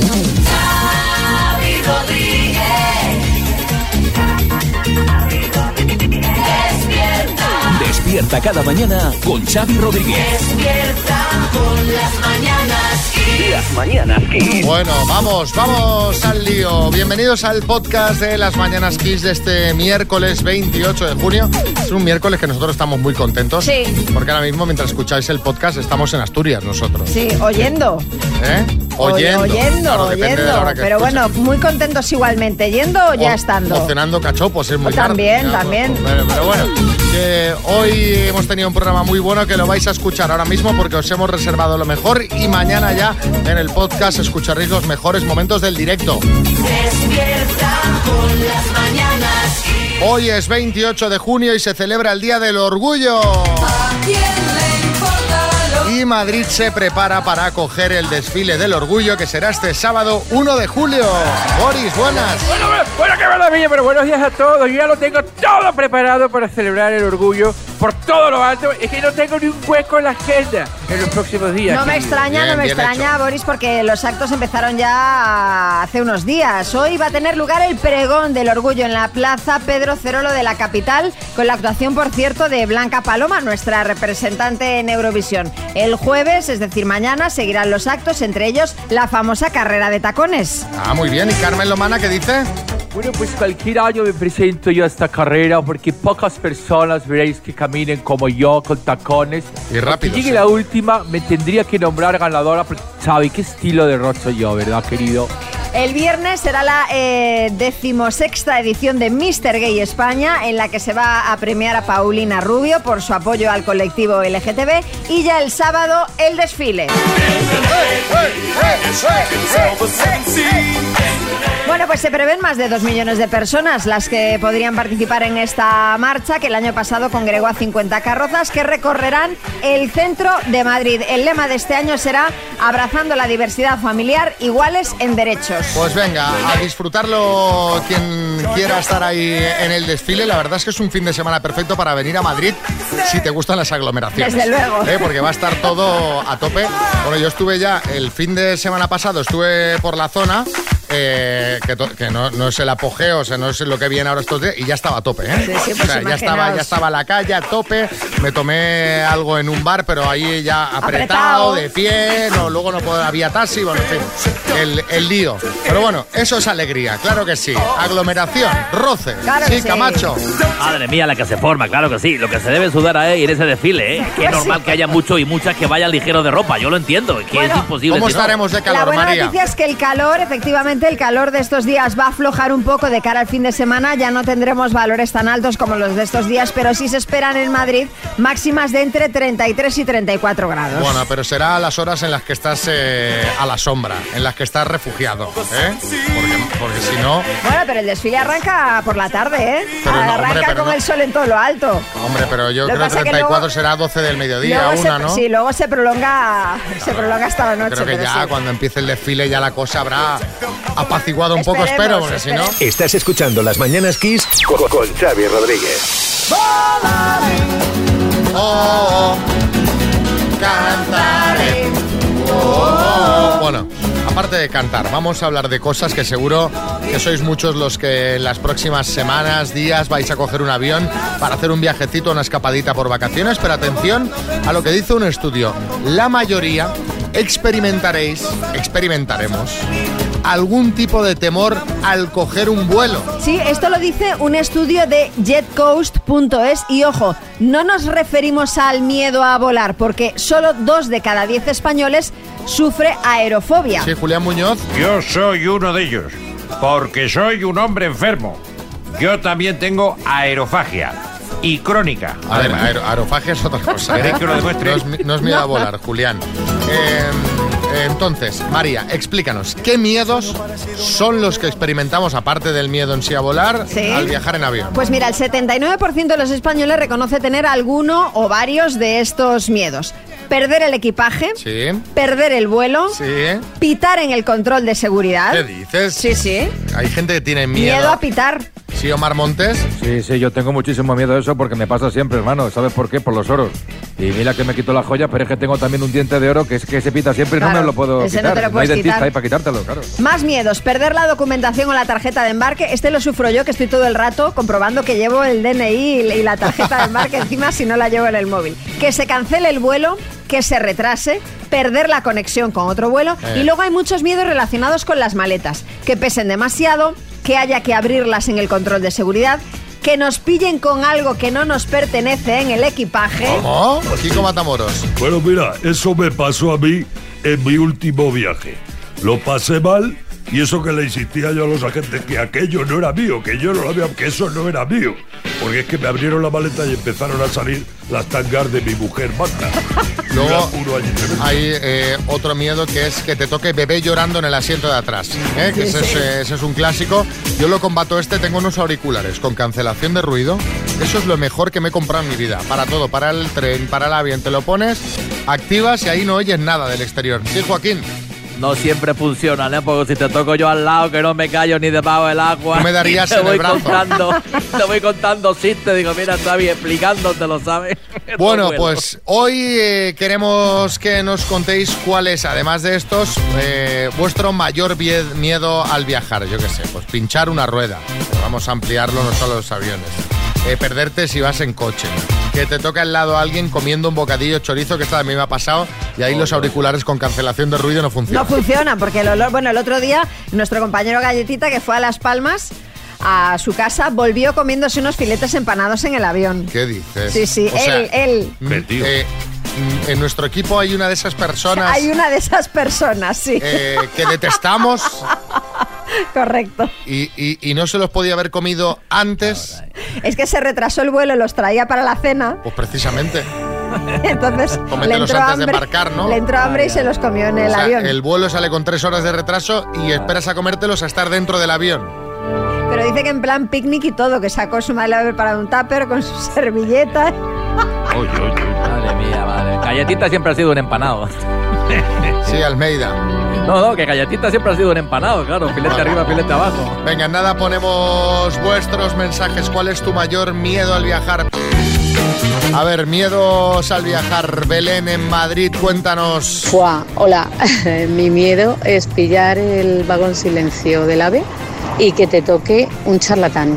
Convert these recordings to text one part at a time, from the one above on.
Xavi Rodríguez. Despierta, Despierta cada mañana con Xavi Rodríguez. despierta con las mañanas Kiss. Las mañanas Kiss. Bueno, vamos, vamos al lío. Bienvenidos al podcast de las Mañanas Kiss de este miércoles 28 de junio. Es un miércoles que nosotros estamos muy contentos. Sí. Porque ahora mismo, mientras escucháis el podcast, estamos en Asturias nosotros. Sí, oyendo. ¿Eh? Oyendo. Oyendo, Claro, depende de la oyendo. hora que Pero escuches. bueno, muy contentos igualmente. ¿Yendo o ya estando? O cenando cachopos, es muy También, tarde. también. Pero, pero bueno, que hoy hemos tenido un programa muy bueno que lo vais a escuchar ahora mismo porque os hemos reservado lo mejor y mañana ya en el podcast escucharéis los mejores momentos del directo. Despierta con las mañanas Kiss. Hoy es 28 de junio y se celebra el Día del Orgullo. ¿A quién le importa lo Madrid se prepara para acoger el desfile del orgullo que será este sábado 1 de julio. Boris, buenas. Bueno, bueno, bueno, qué maravilla, pero buenos días a todos. Yo ya lo tengo todo preparado para celebrar el orgullo por todo lo alto. Es que no tengo ni un hueco en la agenda en los próximos días. No me extraña, Bien, no me extraña, hecho. Boris, porque los actos empezaron ya hace unos días. Hoy va a tener lugar el pregón del orgullo en la Plaza Pedro Cerolo de la capital, con la actuación, por cierto, de Blanca Paloma, nuestra representante en Eurovisión. El jueves, es decir, mañana, seguirán los actos, entre ellos la famosa carrera de tacones. Ah, muy bien. ¿Y Carmen Lomana qué dice? Bueno, pues cualquier año me presento yo a esta carrera porque pocas personas veréis que caminen como yo con tacones. Y rápido, Si llegue sí. la última, me tendría que nombrar ganadora porque sabe qué estilo de rostro yo, ¿verdad, querido? El viernes será la eh, decimosexta edición de Mr. Gay España, en la que se va a premiar a Paulina Rubio por su apoyo al colectivo LGTB y ya el sábado el desfile. Bueno, pues se prevén más de dos millones de personas las que podrían participar en esta marcha que el año pasado congregó a 50 carrozas que recorrerán el centro de Madrid. El lema de este año será Abrazando la diversidad familiar, iguales en derechos. Pues venga, a disfrutarlo quien quiera estar ahí en el desfile. La verdad es que es un fin de semana perfecto para venir a Madrid si te gustan las aglomeraciones. Desde luego. ¿Eh? Porque va a estar todo a tope. Bueno, yo estuve ya el fin de semana pasado, estuve por la zona. Eh, que, to- que no, no es el apogeo, o sea, no es lo que viene ahora estos días, y ya estaba a tope, ¿eh? Sí, sí, O pues sea, ya estaba, ya estaba la calle a tope, me tomé algo en un bar, pero ahí ya apretado, Apretado. de pie, no, luego no puedo- había taxi, bueno, en fin, el, el lío. Pero bueno, eso es alegría, claro que sí. Aglomeración, roce, Claro sí, sí. Camacho. Madre mía, la que se forma, claro que sí. Lo que se debe sudar a ir en ese desfile, ¿eh? Que es Pues normal que haya mucho y muchas que vayan ligeros de ropa. Yo lo entiendo, es que Bueno, es imposible. ¿Cómo si no. estaremos de La calor, buena María? noticia es que el calor, efectivamente, el calor de estos días va a aflojar un poco de cara al fin de semana. Ya no tendremos valores tan altos como los de estos días, pero sí se esperan en Madrid máximas de entre 33 y 34 grados. Bueno, pero será a las horas en las que estás eh, a la sombra, en las que estás refugiado, ¿eh? Porque, porque si no, Bueno, pero el desfile arranca por la tarde, ¿eh? Pero no, arranca hombre, pero con no. el sol en todo lo alto. hombre, pero yo Lo creo que pasa que 34 luego- será 12 del mediodía, Luego se- una, ¿no? Sí, luego se prolonga, se prolonga hasta la noche. Creo que pero ya sí. cuando empiece el desfile ya la cosa habrá apaciguado un poco, Esperemos, espero, porque si no... Estás escuchando Las Mañanas Kiss con, con Xavi Rodríguez. Oh, oh, cantaré. Oh, oh. Bueno, aparte de cantar, vamos a hablar de cosas que seguro que sois muchos los que en las próximas semanas, días vais a coger un avión para hacer un viajecito, una escapadita por vacaciones, pero atención a lo que dice un estudio. La mayoría experimentaréis, experimentaremos algún tipo de temor al coger un vuelo. Sí, esto lo dice un estudio de jetcoast.es y ojo, no nos referimos al miedo a volar porque solo dos de cada diez españoles sufre aerofobia. Sí, Julián Muñoz. Yo soy uno de ellos, porque soy un hombre enfermo. Yo también tengo aerofagia y crónica. A ver, aero- aerofagia es otra cosa. ¿eh? ¿Queréis que lo demuestre? No es, mi- no es miedo a volar, Julián. Eh, entonces, María, explícanos, ¿qué miedos son los que experimentamos, aparte del miedo en sí a volar, Sí. al viajar en avión? Pues mira, el 79% de los españoles reconoce tener alguno o varios de estos miedos. Perder el equipaje, Sí, perder el vuelo, sí. pitar en el control de seguridad. ¿Qué dices? Sí, sí. Hay gente que tiene miedo. Miedo a pitar. ¿Sí, Omar Montes? Sí, sí, yo tengo muchísimo miedo de eso porque me pasa siempre, hermano. ¿Sabes por qué? Por los oros. Y mira que me quito la joya, pero es que tengo también un diente de oro que es que se pita siempre y no me lo puedo ese no quitar. te lo hay dentista quitar. ahí para quitártelo, claro. Más miedos, perder la documentación o la tarjeta de embarque. Este lo sufro yo, que estoy todo el rato comprobando que llevo el DNI y la tarjeta de embarque encima si no la llevo en el móvil. Que se cancele el vuelo, que se retrase, perder la conexión con otro vuelo. Eh. Y luego hay muchos miedos relacionados con las maletas, que pesen demasiado, que haya que abrirlas en el control de seguridad, que nos pillen con algo que no nos pertenece en el equipaje. ¿Cómo? Kiko Matamoros. Bueno, mira, eso me pasó a mí en mi último viaje. Lo pasé mal y eso que le insistía yo a los agentes que aquello no era mío, que yo no lo había, que eso no era mío. Porque es que me abrieron la maleta y empezaron a salir las tangas de mi mujer Magda. Luego hay eh, otro miedo que es que te toque bebé llorando en el asiento de atrás. ¿eh? Que ese, es, eh, ese es un clásico. Yo lo combato este, tengo unos auriculares con cancelación de ruido. Eso es lo mejor que me he comprado en mi vida. Para todo, para el tren, para el avión. Te lo pones, activas y ahí no oyes nada del exterior. Sí, Joaquín. No siempre funcionan, ¿eh? Porque si te toco yo al lado, que no me callo ni debajo del agua. Tú me darías te en el voy brazo. contando, te voy contando chistes. Digo, mira, Xavi, explicándotelo, ¿sabes? Esto Bueno, bueno. pues hoy eh, queremos que nos contéis cuál es, además de estos, eh, vuestro mayor miedo al viajar. Yo qué sé, pues pinchar una rueda. Vamos a ampliarlo no solo a los aviones. Eh, perderte si vas en coche. Que te toca al lado a alguien comiendo un bocadillo chorizo, que esta a mí me ha pasado, y ahí los auriculares con cancelación de ruido no No funcionan. funciona, porque el olor, bueno, el otro día nuestro compañero Galletita que fue a Las Palmas a su casa volvió comiéndose unos filetes empanados en el avión. ¿Qué dices? Sí, sí, O sea, él, él. mm, Metido. eh, mm, en nuestro equipo hay una de esas personas Hay una de esas personas, sí, eh, que detestamos correcto. y, y- y no se los podía haber comido antes, Es que se retrasó el vuelo, los traía para la cena, pues precisamente. entonces le entró antes de hambre, embarcar, ¿no? le entró hambre y se los comió en el O sea, avión. el vuelo sale con tres horas de retraso y esperas a comértelos a estar dentro del avión. Pero dice que en plan picnic y todo, que sacó su madre para un tupper con su servilleta. Oye, oye, oye. Madre mía, madre. Galletita siempre ha sido un empanado. Sí, Almeida. No, no, que galletita siempre ha sido un empanado, claro. Filete arriba, filete abajo. Venga, nada, ponemos vuestros mensajes. ¿Cuál es tu mayor miedo al viajar? A ver, miedos al viajar. Belén en Madrid, cuéntanos. Fua, hola, mi miedo es pillar el vagón silencio del AVE y que te toque un charlatán.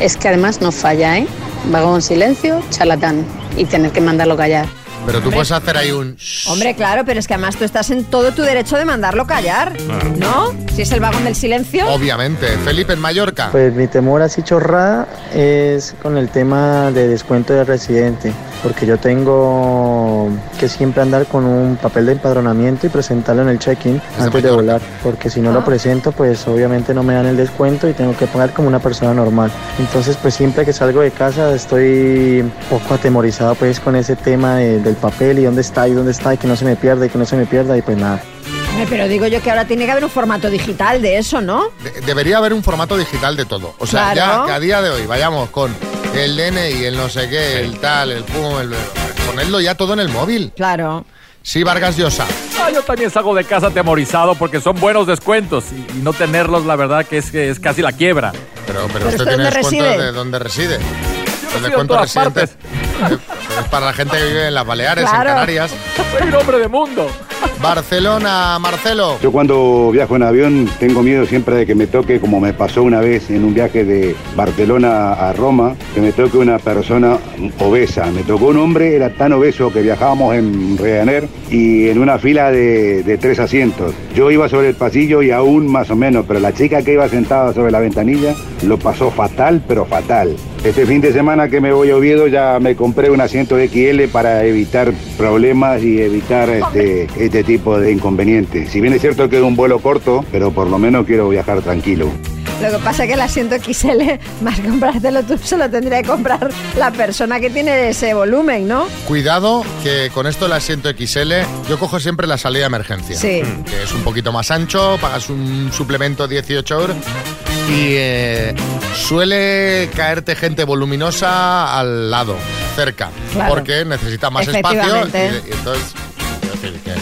Es que además no falla, ¿eh? Vagón silencio, charlatán. Y tener que mandarlo callar. Pero tú puedes hacer ahí un... shh. Hombre, claro, pero es que además tú estás en todo tu derecho de mandarlo callar, ¿no? Si es el vagón del silencio. Obviamente. Felipe en Mallorca. Pues mi temor así chorrada es con el tema de descuento de residente, porque yo tengo que siempre andar con un papel de empadronamiento y presentarlo en el check-in de antes de Mallorca. volar, porque si no Ah. lo presento, pues obviamente no me dan el descuento y tengo que pagar como una persona normal. Entonces, pues siempre que salgo de casa estoy un poco atemorizado pues con ese tema de- del papel y dónde está y dónde está y que no se me pierda y que no se me pierda y pues nada. Pero digo yo que ahora tiene que haber un formato digital de eso, ¿no? De- debería haber un formato digital de todo. O sea, Claro. ya que a día de hoy vayamos con el DNI, el no sé qué, el tal, el pum, el... Ponerlo ya todo en el móvil. Claro. Sí, Vargas Llosa. Ah, yo también salgo de casa atemorizado porque son buenos descuentos y, y no tenerlos, la verdad, que es, que es casi la quiebra. Pero, pero, ¿Pero usted usted tiene dónde descuento reside? de dónde reside. El resido en descuento todas residente partes. Es para la gente que vive en las Baleares, Claro. en Canarias. Soy un hombre de mundo. Barcelona, Marcelo. Yo cuando viajo en avión tengo miedo siempre de que me toque, como me pasó una vez en un viaje de Barcelona a Roma, que me toque una persona obesa. Me tocó un hombre, era tan obeso que viajábamos en Ryanair y en una fila de, de tres asientos. Yo iba sobre el pasillo y aún más o menos, pero la chica que iba sentada sobre la ventanilla lo pasó fatal, pero fatal. Este fin de semana que me voy a Oviedo ya me compré un asiento XL para evitar problemas y evitar este, este tipo de inconvenientes. Si bien es cierto que es un vuelo corto, pero por lo menos quiero viajar tranquilo. Lo que pasa es que el asiento XL, más que comprártelo tú, se lo tendría que comprar la persona que tiene ese volumen, ¿no? Cuidado que con esto del asiento XL, yo cojo siempre la salida de emergencia. Sí. Que es un poquito más ancho, pagas un suplemento 18 euros y eh, suele caerte gente voluminosa al lado, cerca, Claro. porque necesita más espacio. Y, y entonces, quiero decir que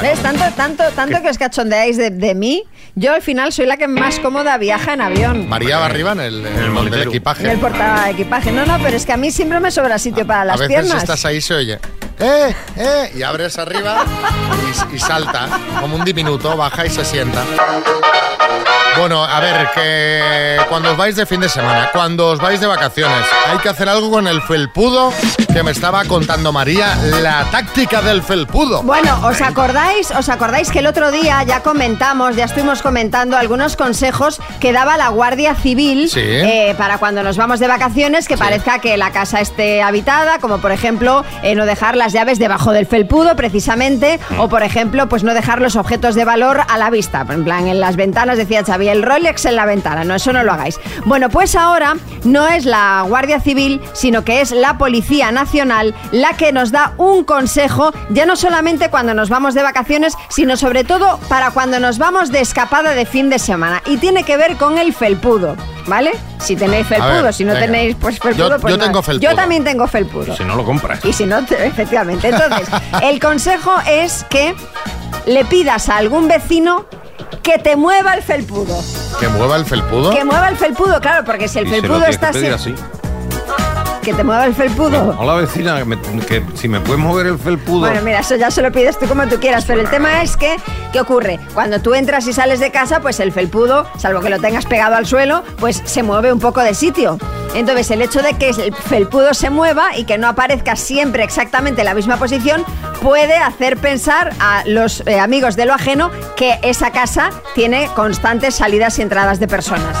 ¿Ves? Tanto, tanto, tanto que os cachondeáis de, de mí, yo al final soy la que más cómoda viaja en avión. María va arriba en el, en el del equipaje. En el porta equipaje. No, no, pero es que a mí siempre me sobra sitio para las a veces piernas. estás ahí se oye. ¡Eh! ¡Eh! Y abres arriba y, y salta. Como un diminuto, baja y se sienta. Bueno, a ver, que cuando os vais de fin de semana, cuando os vais de vacaciones, hay que hacer algo con el felpudo que me estaba contando María, la táctica del felpudo. Bueno, ¿os acordáis? ¿Os acordáis que el otro día ya comentamos, ya estuvimos comentando algunos consejos que daba la Guardia Civil Sí. eh, para cuando nos vamos de vacaciones que parezca que la casa esté habitada, como por ejemplo eh, no dejar las llaves debajo del felpudo precisamente, o por ejemplo pues no dejar los objetos de valor a la vista, en plan en las ventanas decía Xavi, el Rolex en la ventana, no, eso no lo hagáis. Bueno, pues ahora no es la Guardia Civil, sino que es la Policía Nacional la que nos da un consejo, ya no solamente cuando nos vamos de vacaciones, sino sobre todo para cuando nos vamos de escapada de fin de semana. Y tiene que ver con el felpudo, ¿vale? Si tenéis felpudo, ver, si no venga. tenéis pues felpudo, Yo- pues yo nada. tengo felpudo. Yo también tengo felpudo. Si no lo compras. Y si no, te- efectivamente. Entonces, el consejo es que le pidas a algún vecino que te mueva el felpudo. ¿Que mueva el felpudo? Que mueva el felpudo, claro, porque si el Y se lo felpudo está que pedir así- así. Que te mueva el felpudo. Hola vecina, que, me- que si me puedes mover el felpudo. Bueno, mira, eso ya se lo pides tú como tú quieras, pero el tema es que, ¿qué ocurre? Cuando tú entras y sales de casa, pues el felpudo, salvo que lo tengas pegado al suelo, pues se mueve un poco de sitio. Entonces, el hecho de que el felpudo se mueva y que no aparezca siempre exactamente en la misma posición, puede hacer pensar a los eh, amigos de lo ajeno que esa casa tiene constantes salidas y entradas de personas.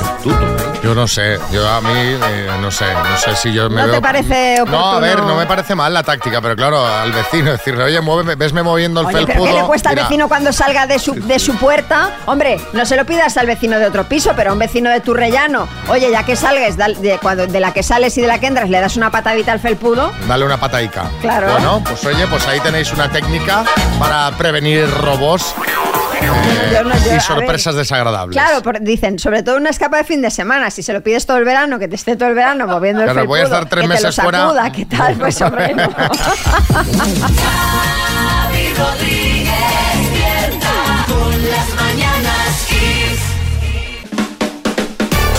Yo no sé, yo a mí eh, no sé, no sé si yo me ¿No te veo- parece No, a oportuno? ver, no me parece mal la táctica, pero claro, al vecino decirle, oye, muéveme, vesme moviendo el Oye, pero felpudo. ¿qué le cuesta Mira, al vecino cuando salga de su, de su puerta? Hombre, no se lo pidas al vecino de otro piso, pero a un vecino de tu rellano. Oye, ya que salgues, de, cuando, de la que sales y de la que entras, le das una patadita al felpudo. Dale una pataica. Claro. Bueno, pues oye, pues ahí tenéis una técnica para prevenir robos Yo no- yo- a y ver. sorpresas desagradables. Claro, por- dicen, sobre todo una escapa de fin de semana. Si se lo pides todo el verano, que te esté todo el verano moviendo el Claro, felpudo, voy a estar tres que te meses lo fuera. sacuda, ¿qué tal? Pues hombre, no. Xavi Rodríguez despierta con las mañanas Kiss.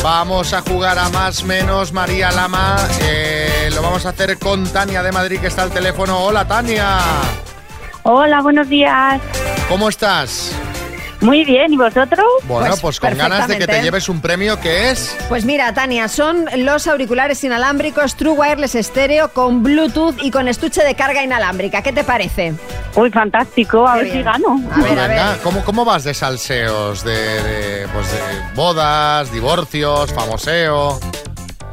Vamos a jugar a más menos María Lama. Eh, lo vamos a hacer con Tania de Madrid que está al teléfono. Hola Tania. Hola, buenos días. ¿Cómo estás? Muy bien, ¿y vosotros? Bueno, pues, Pues con ganas de que te lleves un premio que es Pues mira, Tania, son los auriculares inalámbricos True Wireless Estéreo con Bluetooth y con estuche de carga inalámbrica. ¿Qué te parece? Uy, fantástico, a Qué ver si gano. A ver, a ver. ¿cómo, ¿Cómo vas de salseos? De, de, pues de bodas, divorcios, famoseo.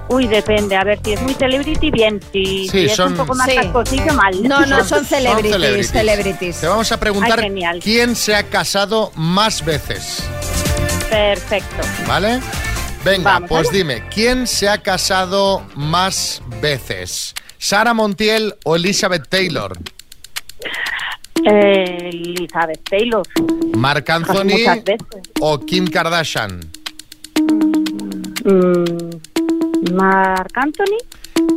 Uy, depende, a ver si es muy celebrity, bien. Si, Sí, si es son- un poco más Sí. cascosillo, mal. No, no, son Son celebrities, celebrities. Te vamos a preguntar Ay, genial. quién se ha casado más veces, Perfecto. ¿vale? Venga, Vamos, pues vale. dime, ¿quién se ha casado más veces? ¿Sara Montiel o Elizabeth Taylor? Eh, Elizabeth Taylor. ¿Marc Anthony o Kim Kardashian? Mm, Marc Anthony,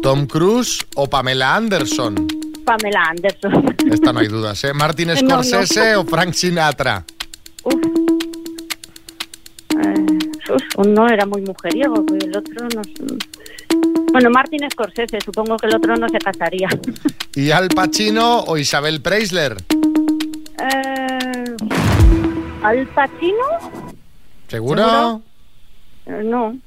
¿Tom Cruise o Pamela Anderson? Pamela Anderson. Esta no hay dudas, ¿eh? ¿Martin No, no. Scorsese o Frank Sinatra? Eh, uf, uno era muy mujeriego, y el otro no. Bueno, Martin Scorsese, supongo que el otro no se casaría. ¿Y Al Pacino o Isabel Preisler? Eh, ¿Al Pacino? ¿Seguro? ¿Seguro? Eh, no,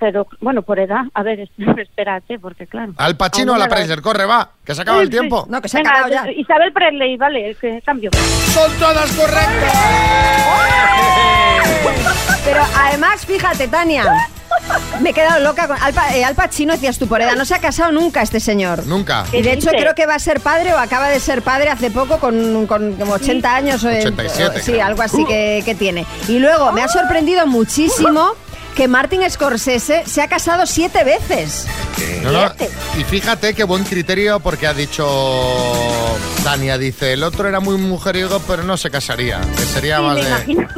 pero bueno, por edad. A ver, es- espérate, porque claro. ¿Al Pacino o Aún a la Preisler? Corre, va, que se acaba el Sí, sí. tiempo. No, que se ha acabado ya. Isabel Presley, vale, que cambio. ¡Son todas correctas! Pero además, fíjate, Tania, me he quedado loca con Al, eh, Al Pacino, decías tú por edad, no se ha casado nunca este señor. Nunca. Y de hecho creo que va a ser padre o acaba de ser padre hace poco con, con como 80 años. o, eh, 87 o- sí, creo. algo así que, que tiene. Y luego me ha sorprendido muchísimo que Martin Scorsese se ha casado siete veces. No, no, Y fíjate qué buen criterio porque ha dicho Tania, dice, el otro era muy mujeriego pero no se casaría, que sería Sí, más de, imagino.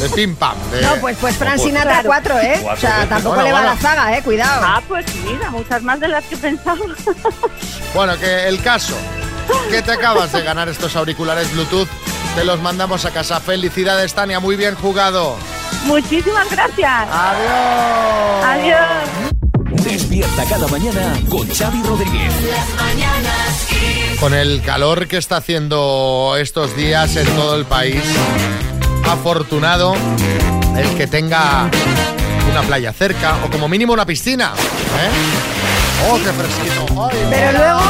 de pim pam. de- No, pues, pues Fran o pues- Sinatra Claro. 4, ¿eh? Cuatro o sea, veces. tampoco Bueno, le va bueno. la zaga, ¿eh? Cuidado. Ah, pues mira, muchas más de las que pensaba. Bueno, que el caso, que te acabas de ganar estos auriculares Bluetooth te los mandamos a casa. Felicidades, Tania, muy bien jugado. Muchísimas gracias. Adiós. Adiós. Despierta cada mañana con Xavi Rodríguez. Las mañanas Kiss. Con el calor que está haciendo estos días en todo el país, afortunado el que tenga una playa cerca o como mínimo una piscina. ¿eh? ¡Oh, qué fresquito! Ay, Pero hola. luego,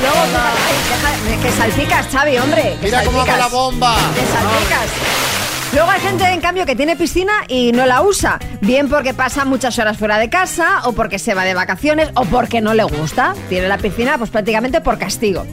luego ay, deja- que salpicas, Xavi, hombre. que Mira cómo hago salpicas. la bomba. Que salpicas. Luego hay gente, en cambio, que tiene piscina y no la usa. Bien porque pasa muchas horas fuera de casa, o porque se va de vacaciones, o porque no le gusta. Tiene la piscina, pues prácticamente por castigo.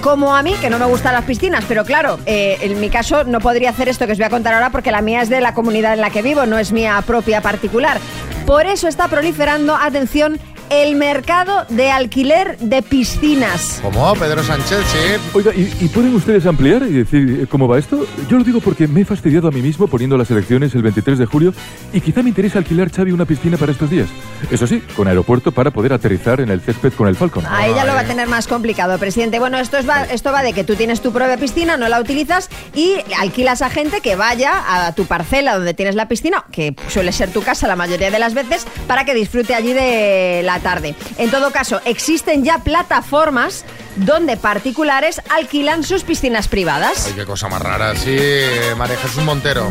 Como a mí, que no me gustan las piscinas, pero claro, eh, en mi caso no podría hacer esto que os voy a contar ahora porque la mía es de la comunidad en la que vivo, no es mía propia particular. Por eso está proliferando, atención, el mercado de alquiler de piscinas. ¿Cómo? Pedro Sánchez, sí. Oiga, ¿y, y pueden ustedes ampliar y decir eh, cómo va esto? Yo lo digo porque me he fastidiado a mí mismo poniendo las elecciones el 23 de julio y quizá me interesa alquilar, Xavi, una piscina para estos días. Eso sí, con aeropuerto para poder aterrizar en el césped con el Falcon. A ella lo va a tener más complicado, presidente. Bueno, esto, es va, esto va de que tú tienes tu propia piscina, no la utilizas y alquilas a gente que vaya a tu parcela donde tienes la piscina, que suele ser tu casa la mayoría de las veces, para que disfrute allí de la tarde. En todo caso, existen ya plataformas donde particulares alquilan sus piscinas privadas. Ay, qué cosa más rara. Sí, María Jesús Montero.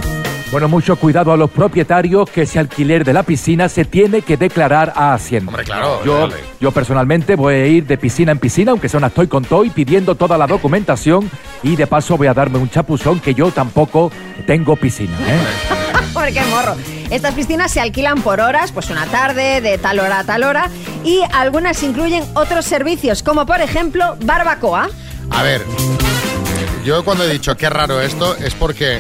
Bueno, mucho cuidado a los propietarios que ese alquiler de la piscina se tiene que declarar a Hacienda. Hombre, claro, Yo, dale. yo personalmente voy a ir de piscina en piscina, aunque sea una estoy con toy, pidiendo toda la documentación y de paso voy a darme un chapuzón que yo tampoco tengo piscina. ¿eh? Qué morro. Estas piscinas se alquilan por horas, pues una tarde, de tal hora a tal hora, y algunas incluyen otros servicios, como por ejemplo barbacoa. A ver, yo cuando he dicho qué raro esto es porque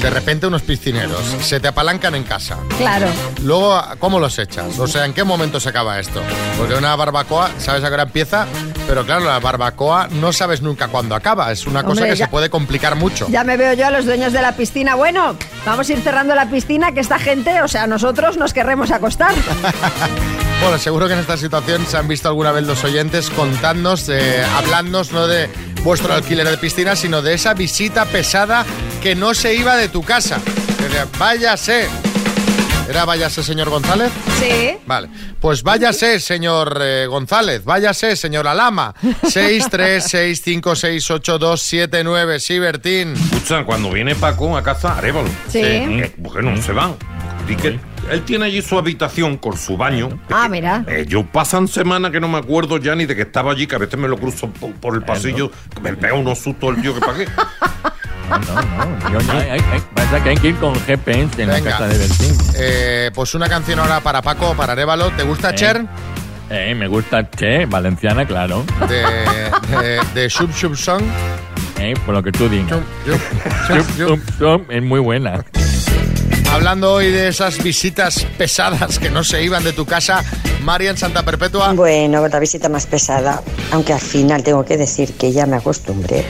de repente unos piscineros se te apalancan en casa. Claro. Luego, ¿cómo los echas? O sea, ¿en qué momento se acaba esto? Porque una barbacoa, sabes a qué hora empieza, pero claro, la barbacoa no sabes nunca cuándo acaba. Es una cosa que ya- se puede complicar mucho. Ya me veo yo a los dueños de la piscina. Bueno, vamos a ir cerrando la piscina, que esta gente, o sea, nosotros nos querremos acostar. Bueno, seguro que en esta situación se han visto alguna vez los oyentes contándonos, eh, hablándonos no de vuestro alquiler de piscina, sino de esa visita pesada que no se iba de tu casa. Váyase. ¿Era váyase, señor González? Sí. Vale, pues váyase, señor eh, González, váyase, señora Lama. 636568279, sí, Bertín. Escucha, cuando viene Paco a casa, Arevalo. Sí. Eh, ¿Por qué no se van? Di que él tiene allí su habitación con su baño. Ah, mira. Ellos pasan semanas que no me acuerdo ya ni de que estaba allí, que a veces me lo cruzo por, por el pasillo, que me pega unos sustos el tío que pagué. Yo, yo, ay, ay, pasa que hay que ir con GPS en la Venga. casa de Bertín. Eh, pues una canción ahora para Paco, para Arevalo. ¿Te gusta Cher? Eh, me gusta Che, valenciana, claro. De, de, de Shub Shub Song. Eh, por lo que tú digas. Shub, shum, es muy buena. Hablando hoy de esas visitas pesadas que no se iban de tu casa, María en Santa Perpetua. Bueno, la visita más pesada, aunque al final tengo que decir que ya me acostumbré.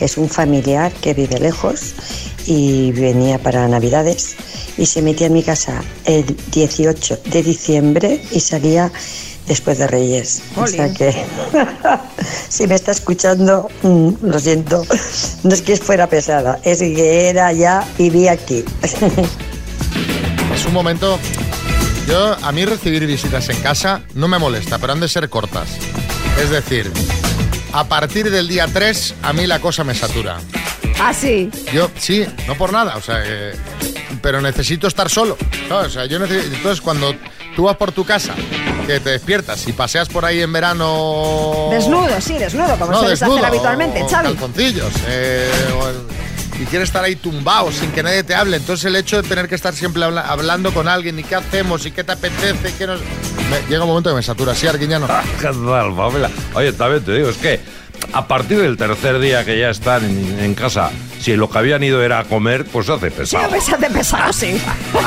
Es un familiar que vive lejos y venía para Navidades y se metía en mi casa el 18 de diciembre y salía después de Reyes. O sea que si me está escuchando, mm, lo siento, no es que fuera pesada, es que era ya, vivía aquí. Es un momento. Yo, a mí recibir visitas en casa no me molesta, pero han de ser cortas. Es decir, a partir del día 3, a mí la cosa me satura. Ah, sí. Yo, sí, no por nada, o sea, eh, pero necesito estar solo. O sea, yo necesito, entonces, cuando tú vas por tu casa, que te despiertas y paseas por ahí en verano. Desnudo, sí, desnudo, como No, sueles desnudo, hacer habitualmente, Xavi. calzoncillos. eh, o el- y quieres estar ahí tumbado sin que nadie te hable. Entonces el hecho de tener que estar siempre habla- hablando con alguien y qué hacemos y qué te apetece y qué nos... llega un momento que me satura. Sí, Arguiñano. ¿Qué tal? Oye, también te digo, es que a partir del tercer día que ya están en, en casa, si lo que habían ido era a comer, pues se hace Sí, pesado. se hace pesado, sí.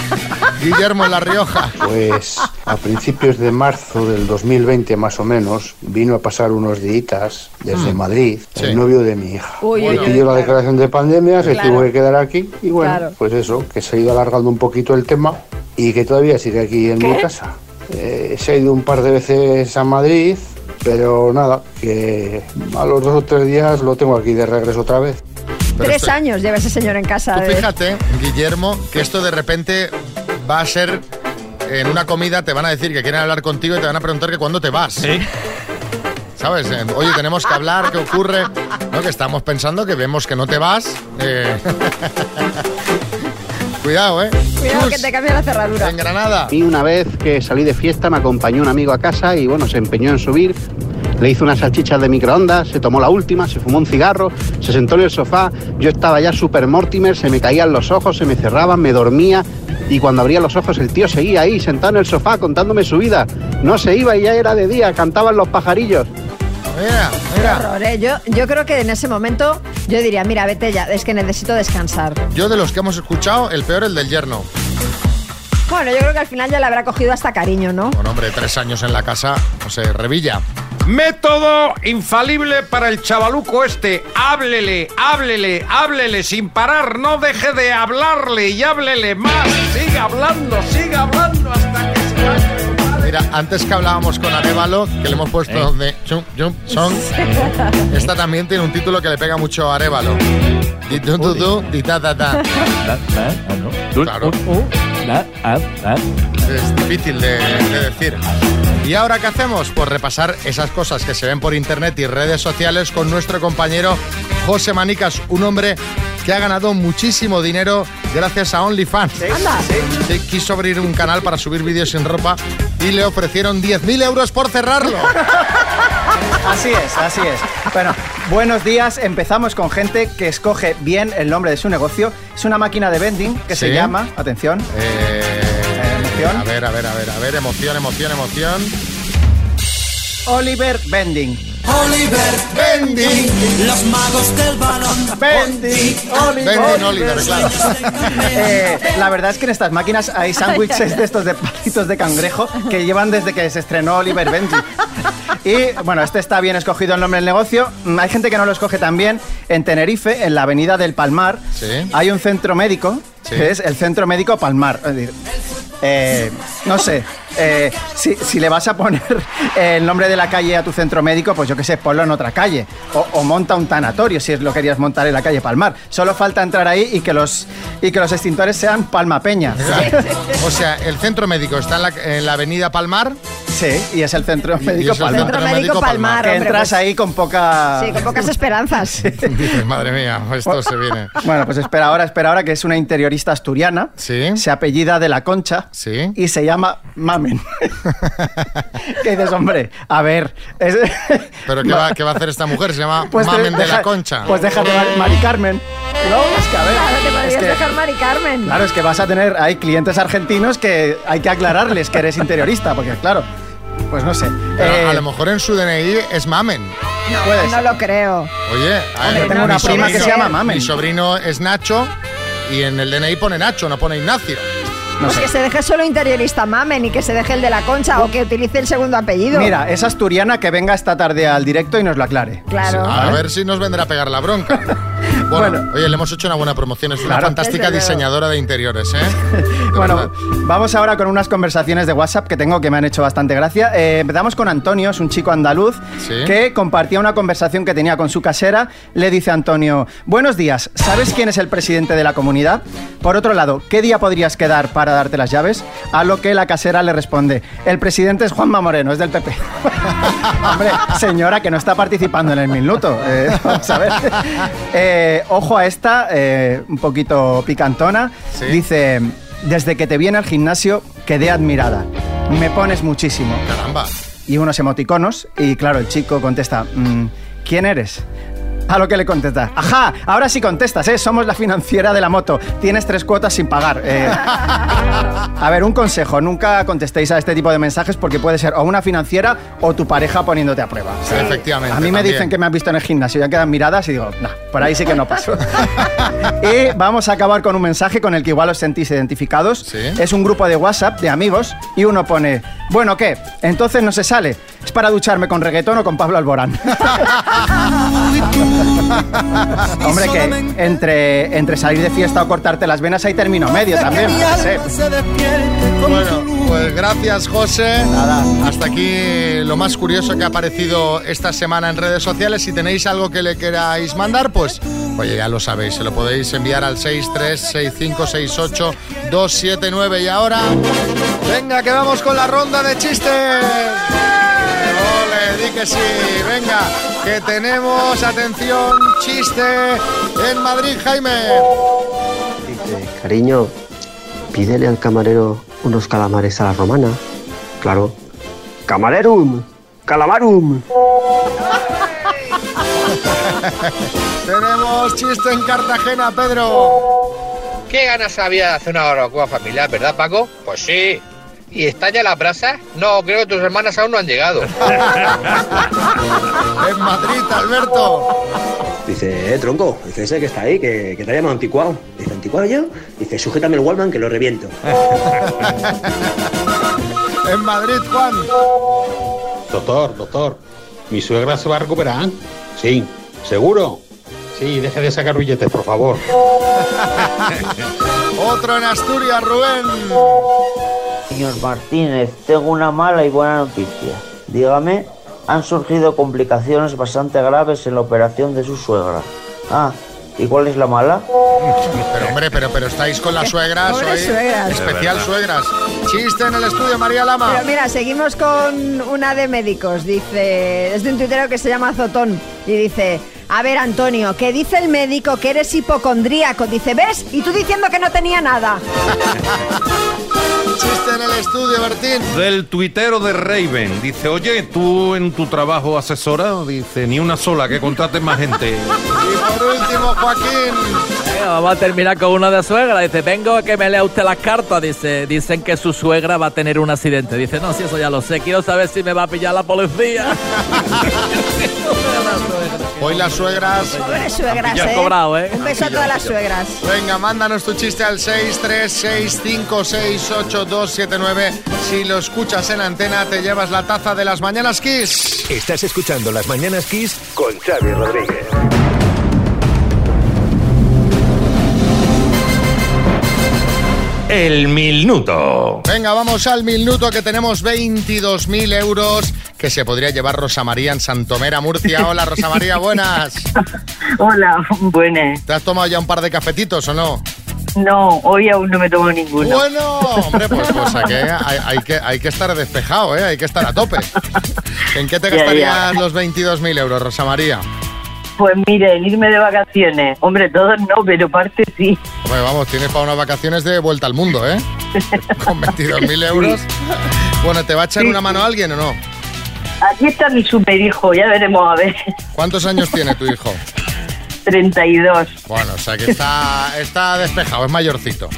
Guillermo en La Rioja. Pues a principios de marzo del 2020 más o menos vino a pasar unos días desde Mm. Madrid Sí. el novio de mi hija. Uy, Le pidió la declaración de pandemia, se Claro. tuvo que quedar aquí y bueno, Claro. pues eso, que se ha ido alargando un poquito el tema y que todavía sigue aquí en mi ¿Qué? casa. Eh, se ha ido un par de veces a Madrid, pero nada, que a los dos o tres días lo tengo aquí de regreso otra vez. Pero Tres esto- años lleva ese señor en casa. Tú de- fíjate, Guillermo, que esto de repente va a ser en una comida, te van a decir que quieren hablar contigo y te van a preguntar que cuándo te vas. ¿Sabes? Eh, Oye, tenemos que hablar, ¿qué ocurre? No, que estamos pensando que vemos que no te vas. eh. Cuidado, ¿eh? Cuidado que te cambia la cerradura. En Granada. Y una vez que salí de fiesta me acompañó un amigo a casa y bueno, se empeñó en subir. Le hizo unas salchichas de microondas, se tomó la última, se fumó un cigarro, se sentó en el sofá. Yo estaba ya super Mortimer, se me caían los ojos, se me cerraban, me dormía. Y cuando abría los ojos el tío seguía ahí, sentado en el sofá, contándome su vida. No se iba y ya era de día, cantaban los pajarillos. Mira, Qué horror, ¿eh? yo, yo creo que en ese momento yo diría, mira, vete ya, es que necesito descansar. Yo de los que hemos escuchado, el peor el del yerno. Bueno, yo creo que al final ya le habrá cogido hasta cariño, ¿no? Bueno, hombre, tres años en la casa, no sé, revilla. Método infalible para el chavaluco este. Háblele, háblele, háblele sin parar. No deje de hablarle y háblele más. Siga hablando, siga hablando hasta que. Mira, antes que hablábamos con Arevalo, que le hemos puesto de Chum Chum Song, esta también tiene un título que le pega mucho a Arevalo. Di tu tu tu, di ta ta ta. Claro. Es difícil de, de decir. ¿Y ahora qué hacemos? Pues repasar esas cosas que se ven por internet y redes sociales con nuestro compañero José Manicas, un hombre que ha ganado muchísimo dinero gracias a OnlyFans. Sí, quiso abrir un canal para subir vídeos sin ropa y le ofrecieron 10.000 euros por cerrarlo. Así es, así es. Bueno, buenos días. Empezamos con gente que escoge bien el nombre de su negocio. Es una máquina de vending que se llama, atención, Eh, emoción. a ver, a ver, a ver, a ver, emoción, emoción, emoción. Oliver Vending. Oliver Bendy, los magos del balón. Bendy, Oliver. Vending Oliver, claro. Eh, la verdad es que en estas máquinas hay sándwiches de estos de palitos de cangrejo que llevan desde que se estrenó Oliver Benji. Y bueno, este está bien escogido el nombre del negocio. Mm, Hay gente que no lo escoge tan bien. En Tenerife, en la avenida del Palmar, Sí. hay un centro médico Sí. que es el Centro Médico Palmar. Es decir, eh, no sé, eh, si, si le vas a poner el nombre de la calle a tu centro médico, pues yo qué sé, ponlo en otra calle. O, o monta un tanatorio si es lo querías montar en la calle Palmar. Solo falta entrar ahí y que los, y que los extintores sean Palma Peña. O sea, el centro médico está en la, en la avenida Palmar. Sí, y es el centro médico es el Palmar. Centro Médico Palmar, Que hombre, entras pues- ahí con poca... Sí, con pocas esperanzas. Dices, madre mía, esto se viene. Bueno, pues espera ahora, espera ahora, que es una interiorista asturiana. Sí. Se apellida de la Concha. Sí. Y se llama Mamen. ¿Qué dices, hombre? A ver. es- ¿Pero qué va, qué va a hacer esta mujer? Se llama Pues te- Mamen de deja- la Concha. Pues déjate, Mari, Carmen. No, es que a ver. Claro, te es que- dejar Mari Carmen. Claro, es que vas a tener, hay clientes argentinos que hay que aclararles que eres interiorista, porque claro, pues no sé. Pero Eh, a lo mejor en su DNI es Mamen. No ser. lo creo. Oye, a Hombre, ver, tengo una prima que se llama Mamen. Mi sobrino es Nacho y en el DNI pone Nacho, no pone Ignacio. No pues sé. que se deje solo interiorista Mamen y que se deje el de la concha o que utilice el segundo apellido. Mira, es asturiana que venga esta tarde al directo y nos lo aclare. Claro. A ver si nos vendrá a pegar la bronca. Bueno, Bueno. oye, le hemos hecho una buena promoción. Es una Claro. fantástica diseñadora de interiores, ¿eh? De Bueno, verdad. vamos ahora con unas conversaciones de WhatsApp que tengo que me han hecho bastante gracia. Eh, empezamos con Antonio, es un chico andaluz Sí. que compartía una conversación que tenía con su casera. Le dice a Antonio, buenos días, ¿sabes quién es el presidente de la comunidad? Por otro lado, ¿qué día podrías quedar para darte las llaves? A lo que la casera le responde, el presidente es Juanma Moreno, es del PP. Hombre, señora que no está participando en el minuto. eh, vamos a ver. Eh, ojo a esta, eh, un poquito picantona. Sí. Dice, desde que te vi en el gimnasio quedé admirada. Me pones muchísimo. Caramba. Y unos emoticonos. Y claro, el chico contesta, "Mm, ¿quién eres? A lo que le contesta, ajá, ahora sí contestas, ¿eh? Somos la financiera de la moto. Tienes tres cuotas sin pagar. Eh, a ver, un consejo, nunca contestéis a este tipo de mensajes porque puede ser o una financiera o tu pareja poniéndote a prueba. Sí, efectivamente. A mí me también. dicen que me han visto en el gimnasio, ya quedan miradas y digo, no, por ahí sí que no paso. y vamos a acabar con un mensaje con el que igual os sentís identificados. Sí. Es un grupo de WhatsApp de amigos y uno pone, bueno, ¿qué? Entonces no se sale. Es para ducharme con reggaetón o con Pablo Alborán. Hombre, que entre, entre salir de fiesta o cortarte las venas hay término medio también. no. Bueno, pues gracias, José. Nada. Hasta aquí lo más curioso que ha aparecido esta semana en redes sociales. Si tenéis algo que le queráis mandar, pues Oye, ya lo sabéis, se lo podéis enviar al 636568279 y ahora, venga, que vamos con la ronda de chistes. Ole, di que sí, venga, que tenemos, atención, chiste en Madrid, Jaime. Cariño, pídele al camarero unos calamares a la romana. Claro. Camarerum, calamarum. tenemos chiste en Cartagena, Pedro. ¿Qué ganas había de hacer una barbacoa familiar, verdad, Paco? Pues sí. ¿Y está ya la brasa? No, creo que tus hermanas aún no han llegado. en Madrid, Alberto. Dice, eh, tronco, dice ese que está ahí, que, que te ha llamado anticuado. Dice, ¿anticuado yo? Dice, sujétame el Wallman que lo reviento. en Madrid, Juan. Doctor, doctor, ¿mi suegra se va a recuperar? Sí, ¿seguro? Sí, deje de sacar billetes, por favor. Otro en Asturias, Rubén. Señor Martínez, tengo una mala y buena noticia. Dígame, han surgido complicaciones bastante graves en la operación de su suegra. Ah, ¿y cuál es la mala? Pero hombre, pero, pero estáis con las suegras Pobres hoy. suegras. Especial suegras. Chiste en el estudio, María Lama. Pero mira, seguimos con una de médicos. Dice, es de un tuitero que se llama Zotón. Y dice, a ver, Antonio, que dice el médico que eres hipocondríaco. Dice, ¿ves? Y tú diciendo que no tenía nada. Chiste en el estudio, Bertín. Del tuitero de Raven. Dice, oye, tú en tu trabajo asesora, dice, ni una sola, que contrates más gente. Y por último, Joaquín. Venga, vamos a terminar con una de suegra. Dice, vengo a que me lea usted las cartas. Dice, dicen que su suegra va a tener un accidente. Dice, no, si eso ya lo sé. Quiero saber si me va a pillar la policía. Hoy las suegras. Pobres suegras, Ya has ¿eh? cobrado, ¿eh? Un beso a todas las suegras. Venga, mándanos tu chiste al 636568279. Si lo escuchas en antena, te llevas la taza de las mañanas Kiss. Estás escuchando Las Mañanas Kiss con Xavi Rodríguez. El minuto. Venga, vamos al minuto que tenemos 22.000 euros que se podría llevar Rosa María en Santomera, Murcia. Hola, Rosa María, buenas. Hola, buenas. ¿Te has tomado ya un par de cafetitos o no? No, hoy aún no me tomo ninguno. Bueno, hombre, pues, pues aquí hay, hay que, hay que estar despejado, ¿eh? hay que estar a tope. ¿En qué te Ya, gastarías ya. los 22.000 euros, Rosa María? Pues mire, en irme de vacaciones. Hombre, todos no, pero parte sí. Hombre, vamos, tienes para unas vacaciones de vuelta al mundo, ¿eh? Con 22.000 euros. Bueno, ¿te va a echar Sí, una mano alguien o no? Aquí está mi superhijo, ya veremos a ver. ¿Cuántos años tiene tu hijo? 32. Bueno, o sea que está, está despejado, es mayorcito.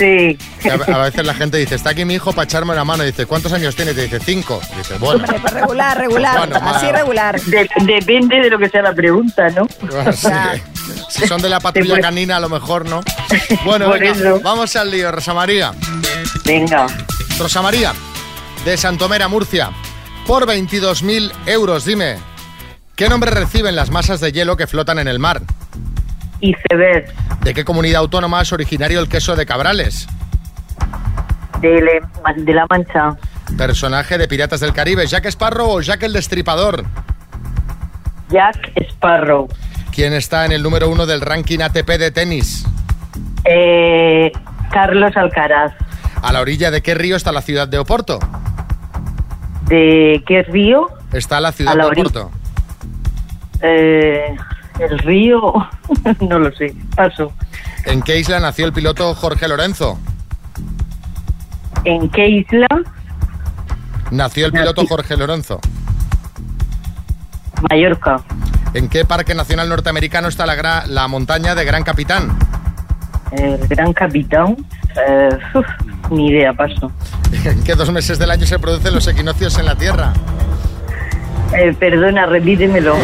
Sí. Que A, a veces la gente dice, está aquí mi hijo para echarme una mano. Y dice, ¿cuántos años tiene? Y te dice, cinco. Y dice, bueno. Pues regular, regular. Bueno, así regular. De- depende de lo que sea la pregunta, ¿no? Bueno, sí. Si son de la patrulla Después- canina, a lo mejor no. Bueno, venga, vamos al lío, Rosa María. Venga. Rosa María, de Santomera, Murcia. Por 22.000 euros, dime, ¿qué nombre reciben las masas de hielo que flotan en el mar? Iceberg. ¿De qué comunidad autónoma es originario el queso de Cabrales? De, Le- de La Mancha. Personaje de Piratas del Caribe, ¿Jack Sparrow o Jack el Destripador? Jack Sparrow. ¿Quién está en el número uno del ranking ATP de tenis? Eh, Carlos Alcaraz. ¿A la orilla de qué río está la ciudad de Oporto? ¿De qué río? Está la ciudad la de. Oporto. Eh, el río. no lo sé. Paso. ¿En qué isla nació el piloto Jorge Lorenzo? ¿En qué isla? Nació el piloto Jorge Lorenzo. Mallorca. ¿En qué parque nacional norteamericano está la, gra- la montaña de Gran Capitán? El gran capitán. Eh, uf, ni idea, paso. ¿En qué dos meses del año se producen los equinoccios en la Tierra? Eh, perdona, repítemelo.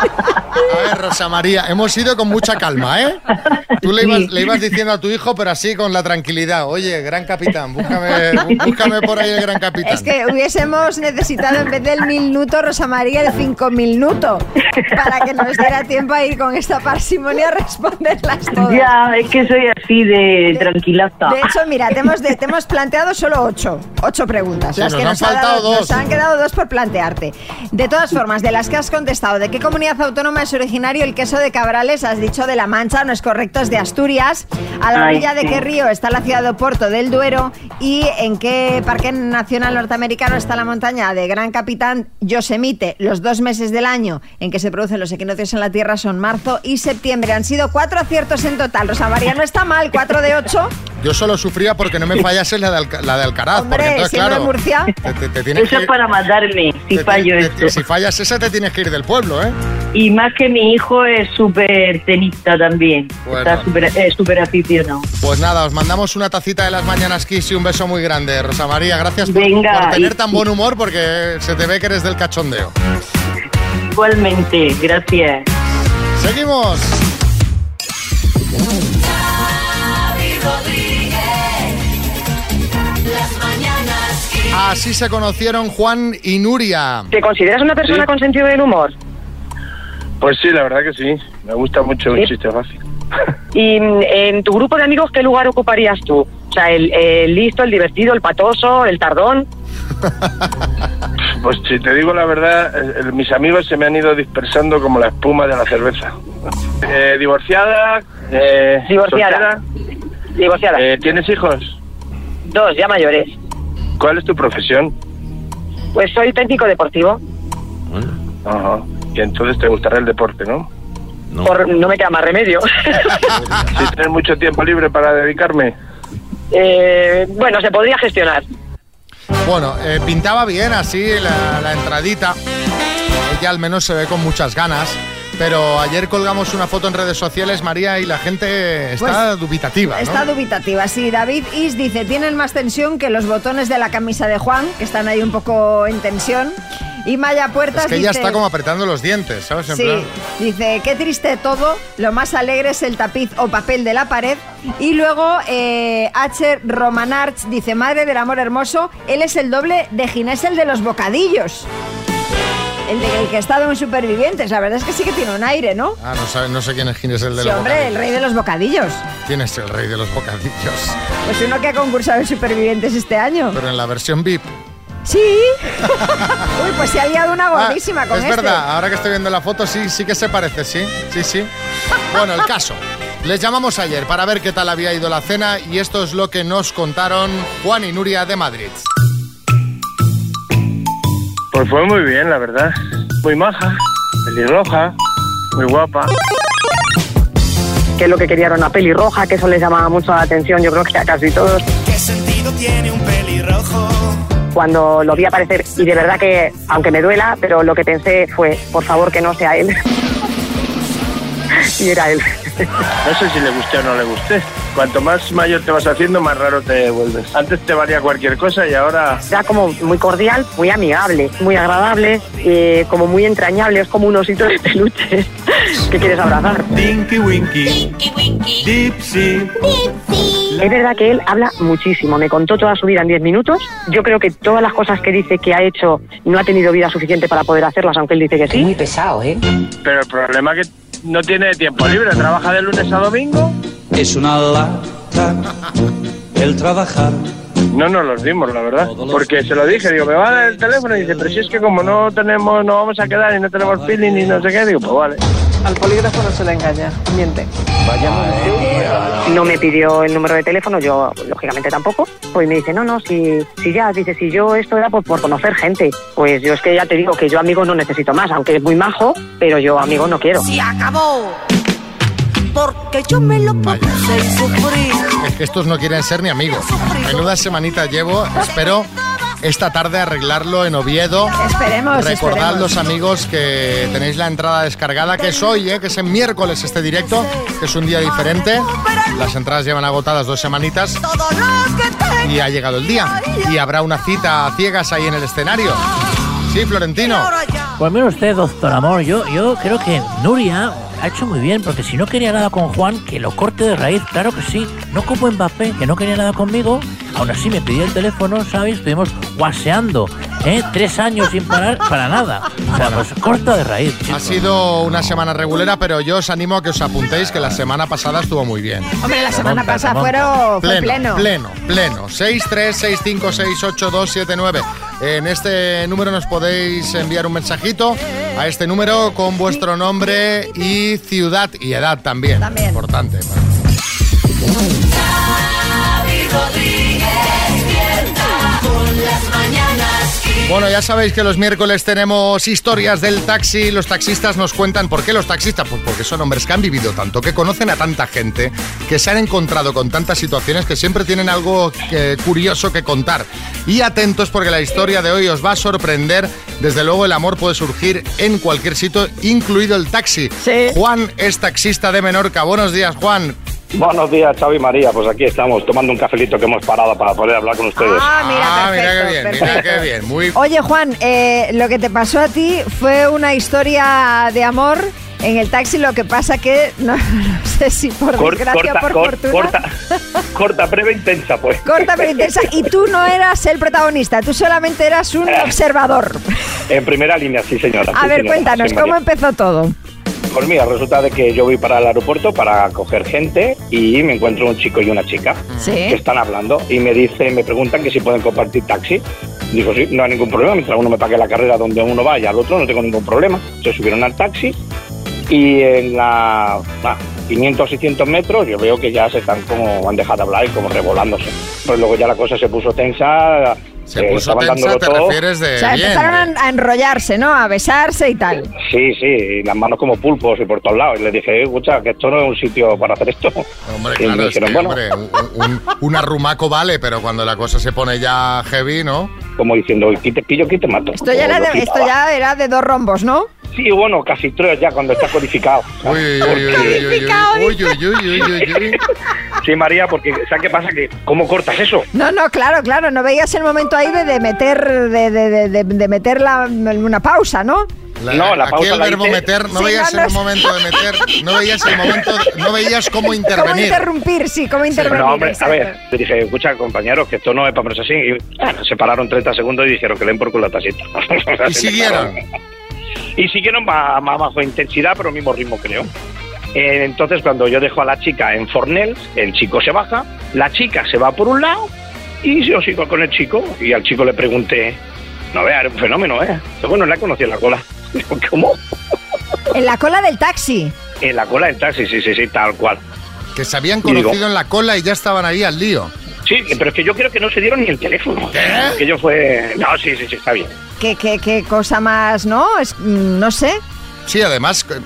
A ver, Rosa María, hemos ido con mucha calma, ¿eh? Tú le ibas, le ibas diciendo a tu hijo, pero así con la tranquilidad. Oye, gran capitán, búscame, bú- búscame por ahí el gran capitán. Es que hubiésemos necesitado en vez del minuto, Rosa María, el cinco minutos para que nos diera tiempo a ir con esta parsimonia a responderlas todas. Ya, es que soy así de tranquilaza. De hecho, mira, te hemos, de- te hemos planteado solo ocho, ocho preguntas. Sí, las nos que han faltado dado- dos. Nos han quedado dos por plantearte. De todas formas, de las que has contestado, ¿de qué comunidad autónoma es originario el queso de Cabrales, has dicho de La Mancha, no es correcto, es de Asturias. A la Ay, orilla de qué río está la ciudad de Oporto del Duero y en qué parque nacional norteamericano está la montaña de Gran Capitán Yosemite. Los dos meses del año en que se producen los equinoccios en la Tierra son marzo y septiembre. Han sido cuatro aciertos en total. Rosa María no está mal, cuatro de ocho. Yo solo sufría porque no me fallase la de, Alca- la de Alcaraz. porque Hombre, entonces, siendo de claro, Murcia. te- te- te Eso que- es para matarme, si te- fallo te- esto. Si fallas esa, te tienes que ir del pueblo, ¿eh? Y más que mi hijo es súper tenista también. Bueno. Está súper eh, aficionado. Pues nada, os mandamos una tacita de las mañanas Kiss y un beso muy grande, Rosa María. Gracias por, Venga, por tener y- tan buen humor porque se te ve que eres del cachondeo. Igualmente, gracias. Seguimos. Así se conocieron Juan y Nuria. ¿Te consideras una persona Sí. con sentido del humor? Pues sí, la verdad que sí. Me gusta mucho un Sí. chiste fácil. Y mm, en tu grupo de amigos, ¿qué lugar ocuparías tú? O sea, el, el listo, el divertido, el patoso, el tardón. Pues si te digo la verdad, mis amigos se me han ido dispersando como la espuma de la cerveza. Eh, divorciada, eh, Divorciada. soltera. Divorciada. Eh, ¿Tienes hijos? Dos, ya mayores. ¿Cuál es tu profesión? Pues soy técnico deportivo. Ajá. Y entonces te gustará el deporte, ¿no? Por, no me queda más remedio. Si tienes mucho tiempo libre para dedicarme. Eh, bueno, se podría gestionar. Bueno, eh, pintaba bien así la, la entradita. Ella al menos se ve con muchas ganas. Pero ayer colgamos una foto en redes sociales, María, y la gente está dubitativa, ¿no? Está dubitativa, sí. David Is dice, tienen más tensión que los botones de la camisa de Juan, que están ahí un poco en tensión. Y Maya Puertas Es que ella dice... está como apretando los dientes, ¿sabes? En Sí, plan- dice, qué triste todo, lo más alegre es el tapiz o papel de la pared. Y luego eh, H. Romanarch dice, madre del amor hermoso, él es el doble de Ginés, el de los bocadillos. El, de, el que ha estado en Supervivientes, la verdad es que sí que tiene un aire, ¿no? Ah, no, sabe- no sé quién es quién es el de Sí, los hombre, el rey de los bocadillos. ¿Quién es el rey de los bocadillos? Pues uno que ha concursado en Supervivientes este año. Pero en la versión VIP. Sí. Uy, pues se ha liado una gordísima con Ah, es este. verdad, ahora que estoy viendo la foto, sí, sí que se parece, sí, sí, sí. Bueno, el caso. Les llamamos ayer para ver qué tal había ido la cena y esto es lo que nos contaron Juan y Nuria de Madrid. Pues fue muy bien, la verdad. Muy maja, pelirroja, muy guapa. Que es lo que quería era una pelirroja, que eso les llamaba mucho la atención, yo creo que a casi todos. ¿Qué sentido tiene un pelirrojo? Cuando lo vi aparecer, y de verdad que, aunque me duela, pero lo que pensé fue, por favor, que no sea él. y era él. No sé si le gusté o no le gusté. Cuanto más mayor te vas haciendo, más raro te vuelves. Antes te valía cualquier cosa y ahora... Era como muy cordial, muy amigable, muy agradable, eh, como muy entrañable, es como un osito de peluche que quieres abrazar. Dinky Winky. Dipsy. Es verdad que él habla muchísimo, me contó toda su vida en 10 minutos. Yo creo que todas las cosas que dice que ha hecho no ha tenido vida suficiente para poder hacerlas, aunque él dice que sí. Muy pesado, ¿eh? Pero el problema es que no tiene tiempo libre. Trabaja de lunes a domingo. Es una lata el trabajar. No nos los dimos, la verdad. Porque se lo dije, digo, me va a dar el teléfono y dice, pero si es que como no tenemos, no vamos a quedar y no tenemos feeling y no sé qué, digo, pues vale. Al polígrafo no se le engaña, miente. No me pidió el número de teléfono, yo lógicamente tampoco. Pues me dice, no, no, si, si ya, dice, si yo esto era por, por conocer gente. Pues yo es que ya te digo que yo amigos no necesito más, aunque es muy majo, pero yo amigos no quiero. Se acabó. Porque yo me lo propuse y sufrí. Es que estos no quieren ser ni amigos. Menuda semanita llevo, espero esta tarde arreglarlo en Oviedo. Esperemos, Recordad esperemos. los amigos que tenéis la entrada descargada, que es hoy, ¿eh? que es en miércoles este directo, que es un día diferente. Las entradas llevan agotadas dos semanitas y ha llegado el día. Y habrá una cita a ciegas ahí en el escenario. Sí, Florentino. Pues mire usted, doctor Amor, yo, yo creo que Nuria ha hecho muy bien, porque si no quería nada con Juan, que lo corte de raíz, claro que sí. No como Mbappé, que no quería nada conmigo, aún así me pidió el teléfono, ¿sabes? Estuvimos guaseando, ¿eh? Tres años sin parar para nada. O sea, pues corta de raíz. Ha sido una semana regulera, pero yo os animo a que os apuntéis que la semana pasada estuvo muy bien. Hombre, la semana pasada fueron, fue pleno, pleno. pleno, pleno. 636568279. En este número nos podéis enviar un mensajito a este número con vuestro nombre y ciudad y edad también. También. Importante. Xavi Rodríguez Bueno, ya sabéis que los miércoles tenemos historias del taxi. Los taxistas nos cuentan por qué los taxistas. Pues porque son hombres que han vivido tanto, que conocen a tanta gente, que se han encontrado con tantas situaciones que siempre tienen algo que- curioso que contar. Y atentos porque la historia de hoy os va a sorprender. Desde luego el amor puede surgir en cualquier sitio, incluido el taxi. Juan es taxista de Menorca. Buenos días, Juan. Buenos días, Xavi y María. Pues aquí estamos tomando un cafelito que hemos parado para poder hablar con ustedes. Ah, mira, Ah, mira perfecto, qué bien, mira qué bien. Muy Oye, Juan, eh, lo que te pasó a ti fue una historia de amor en el taxi. Lo que pasa que no, no sé si por Cor- desgracia o por cor- fortuna. corta, corta, breve, intensa, pues. Corta pero intensa. Y tú no eras el protagonista, tú solamente eras un observador. En primera línea, sí, señora. A sí, ver, señora, cuéntanos, ¿cómo María. empezó todo? Pues mira, resulta de que yo voy para el aeropuerto para coger gente y me encuentro un chico y una chica Sí. que están hablando y me dice, me preguntan que si pueden compartir taxi. Digo, sí, no hay ningún problema, mientras uno me pague la carrera donde uno vaya al otro, no tengo ningún problema. Se subieron al taxi y en la ah, 500 600 metros yo veo que ya se están como han dejado de hablar y como revolándose. Pues luego ya la cosa se puso tensa. Se eh, puso tensa, dándolo te todo. refieres de O sea, bien. empezaron a, a enrollarse, ¿no? A besarse y tal. Sí, sí, y las manos como pulpos y por todos lados. Y le dije, "Eh, escucha, que esto no es un sitio para hacer esto. Hombre, Y me claro, es dijeron, que, bueno, hombre, un, un- un arrumaco vale, pero cuando la cosa se pone ya heavy, ¿no? como diciendo, aquí te pillo, aquí te mato. Esto ya, era de, esto ya era de dos rombos, ¿no? Sí, bueno, casi tres ya cuando está codificado. Sí, María, porque ¿sabes qué pasa? ¿Cómo cortas eso? No, no, claro, claro. No veías el momento ahí de, meter, de, de, meter la, una pausa, ¿no? La, no, la pausa. Aquí el verbo meter, no veías el momento de meter, no veías el momento, no veías cómo intervenir. Cómo interrumpir, sí, cómo interrumpir. No, hombre, a ver, te dije, escucha, compañeros, que esto no es para ponerse así. Y bueno, se pararon 30 segundos y dijeron que leen por culo la tacita. Y siguieron. Y siguieron más, más bajo intensidad, pero mismo ritmo, creo. Eh, entonces, cuando yo dejo a la chica en Fornells, el chico se baja, la chica se va por un lado y yo sigo con el chico. Y al chico le pregunté, no vea, era un fenómeno, ¿eh? Dice, Bueno, la conocí en la cola. Digo, ¿cómo? En la cola del taxi. En la cola del taxi, sí, sí, sí, tal cual. Que se habían Y digo- conocido en la cola y ya estaban ahí al lío. Sí, pero es que yo creo que no se dieron ni el teléfono. Que yo fue... No, sí, sí, sí, está bien. ¿Qué, cosa más, no? Es, mm, no sé. Sí, además, eh,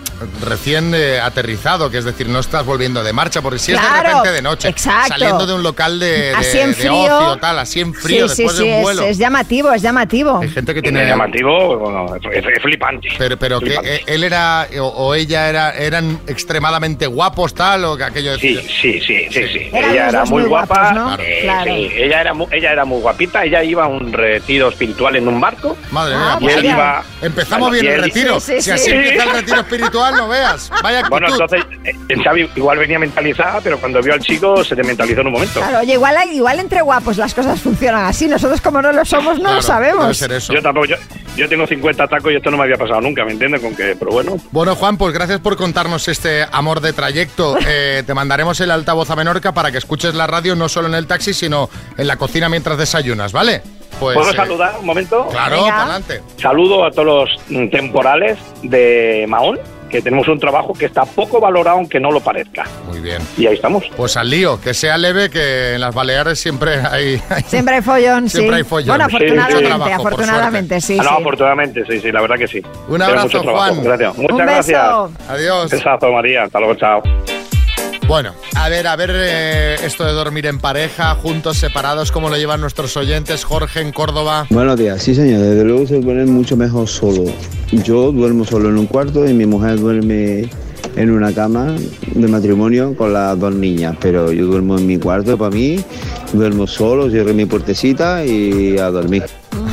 recién eh, aterrizado, que es decir, no estás volviendo de marcha, porque si es de repente de noche, exacto. saliendo de un local de, de- Así en de frío. ocio, tal, así en frío, sí, sí, después sí, de un es- vuelo. Es, llamativo, es llamativo. Hay gente que Tiene tiene... llamativo, bueno, es, es flipante. Pero, pero que Flipante. eh, él era, o, o ella era, eran extremadamente guapos, tal, o que aquello de... Sí, sí, sí, sí, sí. Ella era muy muy guapa. guapos, ¿no? eh, Claro. sí, ella era, mu- ella era muy guapita. Ella iba a un retiro espiritual en un barco. Madre Ah, mía, y pues él ahí iba. empezamos bueno, bien y el retiro. Sí, sí, si así el retiro espiritual, no veas. Vaya actitud. Bueno, entonces, eh, el Xavi igual venía mentalizada, pero cuando vio al chico se desmentalizó en un momento. Claro, oye, igual, igual entre guapos las cosas funcionan así. Nosotros, como no lo somos, no Claro, lo sabemos. Debe ser eso. Yo tampoco, yo, yo tengo 50 tacos y esto no me había pasado nunca, ¿me entiendes? Con que, pero bueno, Bueno, Juan, pues gracias por contarnos este amor de trayecto. Eh, te mandaremos el altavoz a Menorca para que escuches la radio no solo en el taxi, sino en la cocina mientras desayunas, ¿vale? Pues, ¿puedo eh, saludar un momento? Claro, para adelante. Saludo a todos los temporales de Mahón, que tenemos un trabajo que está poco valorado, aunque no lo parezca. Muy bien. Y ahí estamos. Pues al lío, que sea leve, que en las Baleares siempre hay... hay- Siempre hay follón, Siempre sí. hay follón. Bueno, Sí, afortunadamente, trabajo, por afortunadamente, sí, Ah, no, sí. afortunadamente, sí, sí, la verdad que sí. Un abrazo. Juan. Gracias. Muchas Un gracias. beso. Adiós. Besazo, María. Hasta luego, chao. Bueno, a ver, a ver eh, esto de dormir en pareja, juntos, separados, cómo lo llevan nuestros oyentes. Jorge en Córdoba. Buenos días, sí señor, desde luego se duerme mucho mejor solo. Yo duermo solo en un cuarto y mi mujer duerme en una cama de matrimonio con las dos niñas, pero yo duermo en mi cuarto para mí, duermo solo, cierro mi puertecita y a dormir.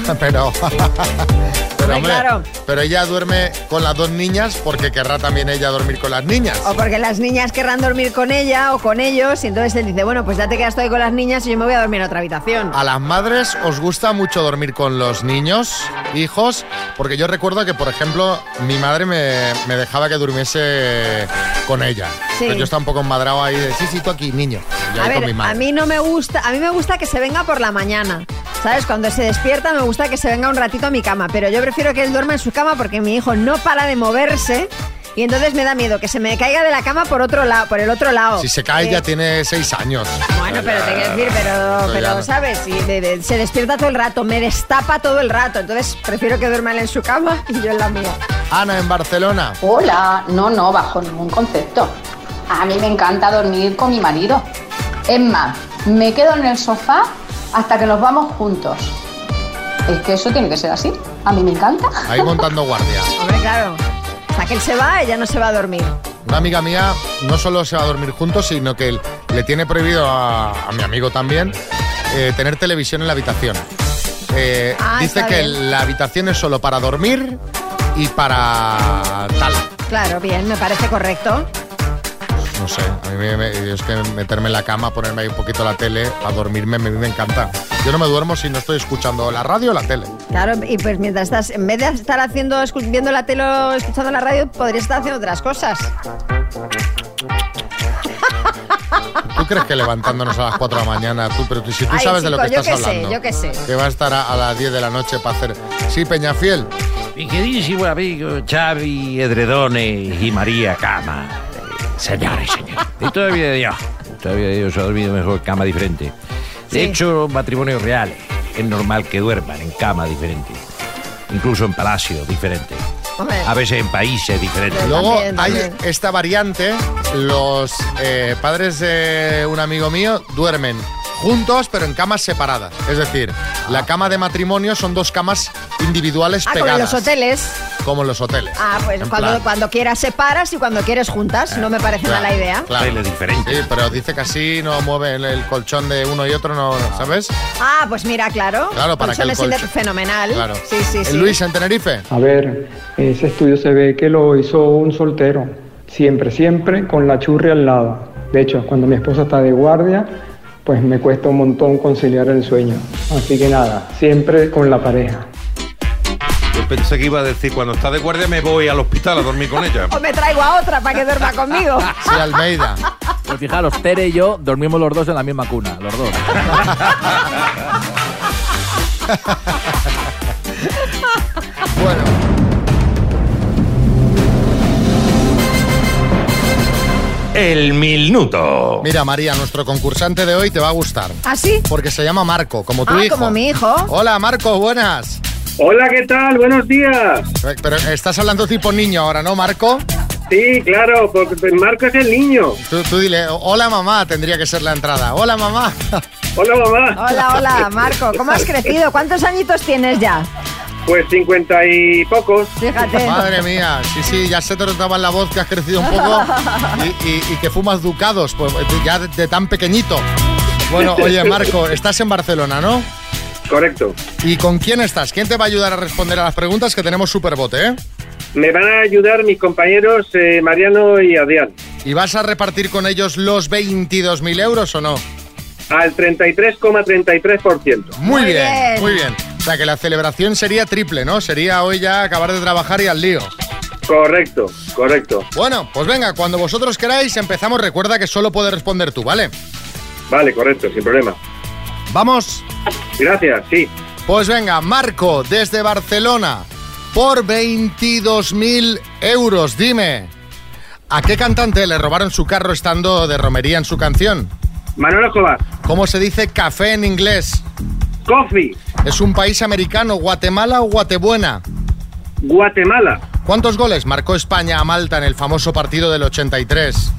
pero, pero, hombre, claro. pero ella duerme con las dos niñas porque querrá también ella dormir con las niñas. O porque las niñas querrán dormir con ella o con ellos y entonces él dice, bueno, pues ya te quedas tú ahí con las niñas y yo me voy a dormir en otra habitación. A las madres os gusta mucho dormir con los niños, hijos, porque yo recuerdo que, por ejemplo, mi madre me, me dejaba que durmiese con ella. Sí. Pero yo estaba un poco enmadrado ahí de, sí, sí, tú aquí, niño. Y A ahí con ver, mi a madre. mí no me gusta, a mí me gusta que se venga por la mañana. ¿Sabes? Cuando se despierta me gusta que se venga un ratito a mi cama, pero yo prefiero que él duerma en su cama porque mi hijo no para de moverse y entonces me da miedo que se me caiga de la cama por otro lado, por el otro lado. Si se cae Eh, ya tiene seis años. Bueno, pero te quiero decir, pero, pero no. ¿sabes? Y de- de- se despierta todo el rato, me destapa todo el rato, entonces prefiero que duerma él en su cama y yo en la mía. Ana, en Barcelona. Hola, no, no, bajo ningún concepto. A mí me encanta dormir con mi marido. Es más, me quedo en el sofá hasta que nos vamos juntos. Es que eso tiene que ser así. A mí me encanta. Ahí montando guardia. Hombre, claro. Hasta que él se va, ella no se va a dormir. Una amiga mía no solo se va a dormir juntos, sino que él- le tiene prohibido a, a mi amigo también eh, tener televisión en la habitación. Eh, Ah, dice que bien. la habitación es solo para dormir y para tal. Claro, bien, me parece correcto. No sé, a mí me, me- es que meterme en la cama, ponerme ahí un poquito la tele, a dormirme, me, me encanta. Yo no me duermo si no estoy escuchando la radio o la tele. Claro, y pues mientras estás, en vez de estar haciendo, viendo la tele o escuchando la radio, podrías estar haciendo otras cosas. ¿Tú crees que levantándonos a las 4 de la mañana, tú, pero tú- si tú Ay, sabes de lo que yo estás qué sé, hablando? yo qué sé. Que va a estar a, a las 10 de la noche para hacer... Sí, Peñafiel. Mi queridísimo amigo Xavi Edredones y María Cama. Señores, señores. Y todavía Dios. Todavía Dios ha dormido mejor cama diferente. De Sí. hecho, matrimonios reales. Es normal que duerman en cama diferente. Incluso en palacios diferentes. Hombre, A veces en países diferentes. Luego También, hay también. esta variante, los eh, padres de un amigo mío duermen juntos pero en camas separadas. Es decir, la cama de matrimonio son dos camas individuales ah, como en pegadas. los hoteles. Como en los hoteles. Ah, pues En cuando, plan, cuando quieras separas y cuando quieres juntas. No me parece claro, mala idea. claro. Hoteles diferentes. Sí, pero dice que así no mueve el, el colchón de uno y otro, no, ¿sabes? Ah, pues mira, claro. Claro, para que el Colchones colchón- fenomenal. Claro. Sí, sí, ¿El sí. Luis en Tenerife? A ver, ese estudio se ve que lo hizo un soltero. Siempre, siempre con la churri al lado. De hecho, cuando mi esposa está de guardia, pues me cuesta un montón conciliar el sueño. Así que nada, siempre con la pareja. Pensé que iba a decir, cuando está de guardia me voy al hospital a dormir con ella. O me traigo a otra para que duerma conmigo. Sí, Almeida. Pues fijaros, Tere y yo dormimos los dos en la misma cuna, los dos. Bueno. El minuto. Mira, María, nuestro concursante de hoy te va a gustar. ¿Ah, sí? Porque se llama Marco, como tu Ah, hijo. como mi hijo. Hola, Marco, buenas. Hola, ¿qué tal? Buenos días. Pero estás hablando tipo niño ahora, ¿no, Marco? Sí, claro, porque Marco es el niño. Tú, tú dile, hola mamá, tendría que ser la entrada. Hola mamá. Hola, mamá. Hola, hola, Marco. ¿Cómo has crecido? ¿Cuántos añitos tienes ya? Pues cincuenta y pocos. Fíjate. Madre mía, sí, sí, ya se te notaba en la voz que has crecido un poco y, y- y que fumas ducados, pues ya de, de tan pequeñito. Bueno, oye Marco, estás en Barcelona, ¿no? Correcto. ¿Y con quién estás? ¿Quién te va a ayudar a responder a las preguntas que tenemos superbote, eh? Me van a ayudar mis compañeros eh, Mariano y Adrián. ¿Y vas a repartir con ellos los 22.000 euros o no? Al 33,33%. Muy, Muy bien, bien. muy bien. O sea que la celebración sería triple, ¿no? Sería hoy ya acabar de trabajar y al lío. Correcto, correcto. Bueno, pues venga, cuando vosotros queráis empezamos. Recuerda que solo puedes responder tú, ¿vale? Vale, correcto, sin problema. Vamos. Gracias, sí. Pues venga, Marco, desde Barcelona, por 22.000 euros, dime, ¿a qué cantante le robaron su carro estando de romería en su canción? Manuel Escobar. ¿Cómo se dice café en inglés? Coffee. ¿Es un país americano, Guatemala o Guatebuena? Guatemala. ¿Cuántos goles marcó España a Malta en el famoso partido del 83?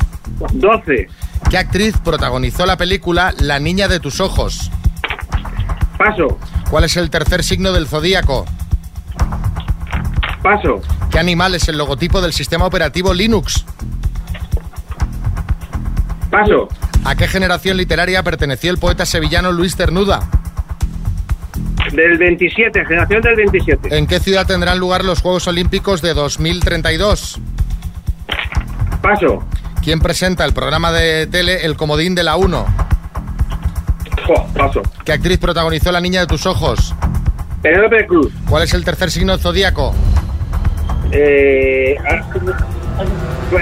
12. ¿Qué actriz protagonizó la película La niña de tus ojos? Paso. ¿Cuál es el tercer signo del zodíaco? Paso. ¿Qué animal es el logotipo del sistema operativo Linux? Paso. ¿A qué generación literaria perteneció el poeta sevillano Luis Cernuda? Del 27, generación del 27. ¿En qué ciudad tendrán lugar los Juegos Olímpicos de 2032? Paso. ¿Quién presenta el programa de tele El Comodín de la 1? Jo, paso. ¿Qué actriz protagonizó La niña de tus ojos? Penélope Cruz. ¿Cuál es el tercer signo zodíaco? Eh, ah,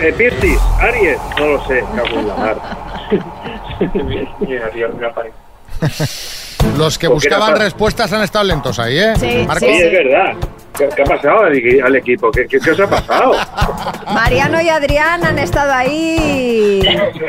eh, Piscis, Aries, no lo sé, cago en la mar. Los que buscaban respuestas han estado lentos ahí, ¿eh? Sí, Marcos. Sí, es verdad. ¿Qué, qué ha pasado al, equi- al equipo? ¿Qué, qué, qué os ha pasado? Mariano y Adrián han estado ahí.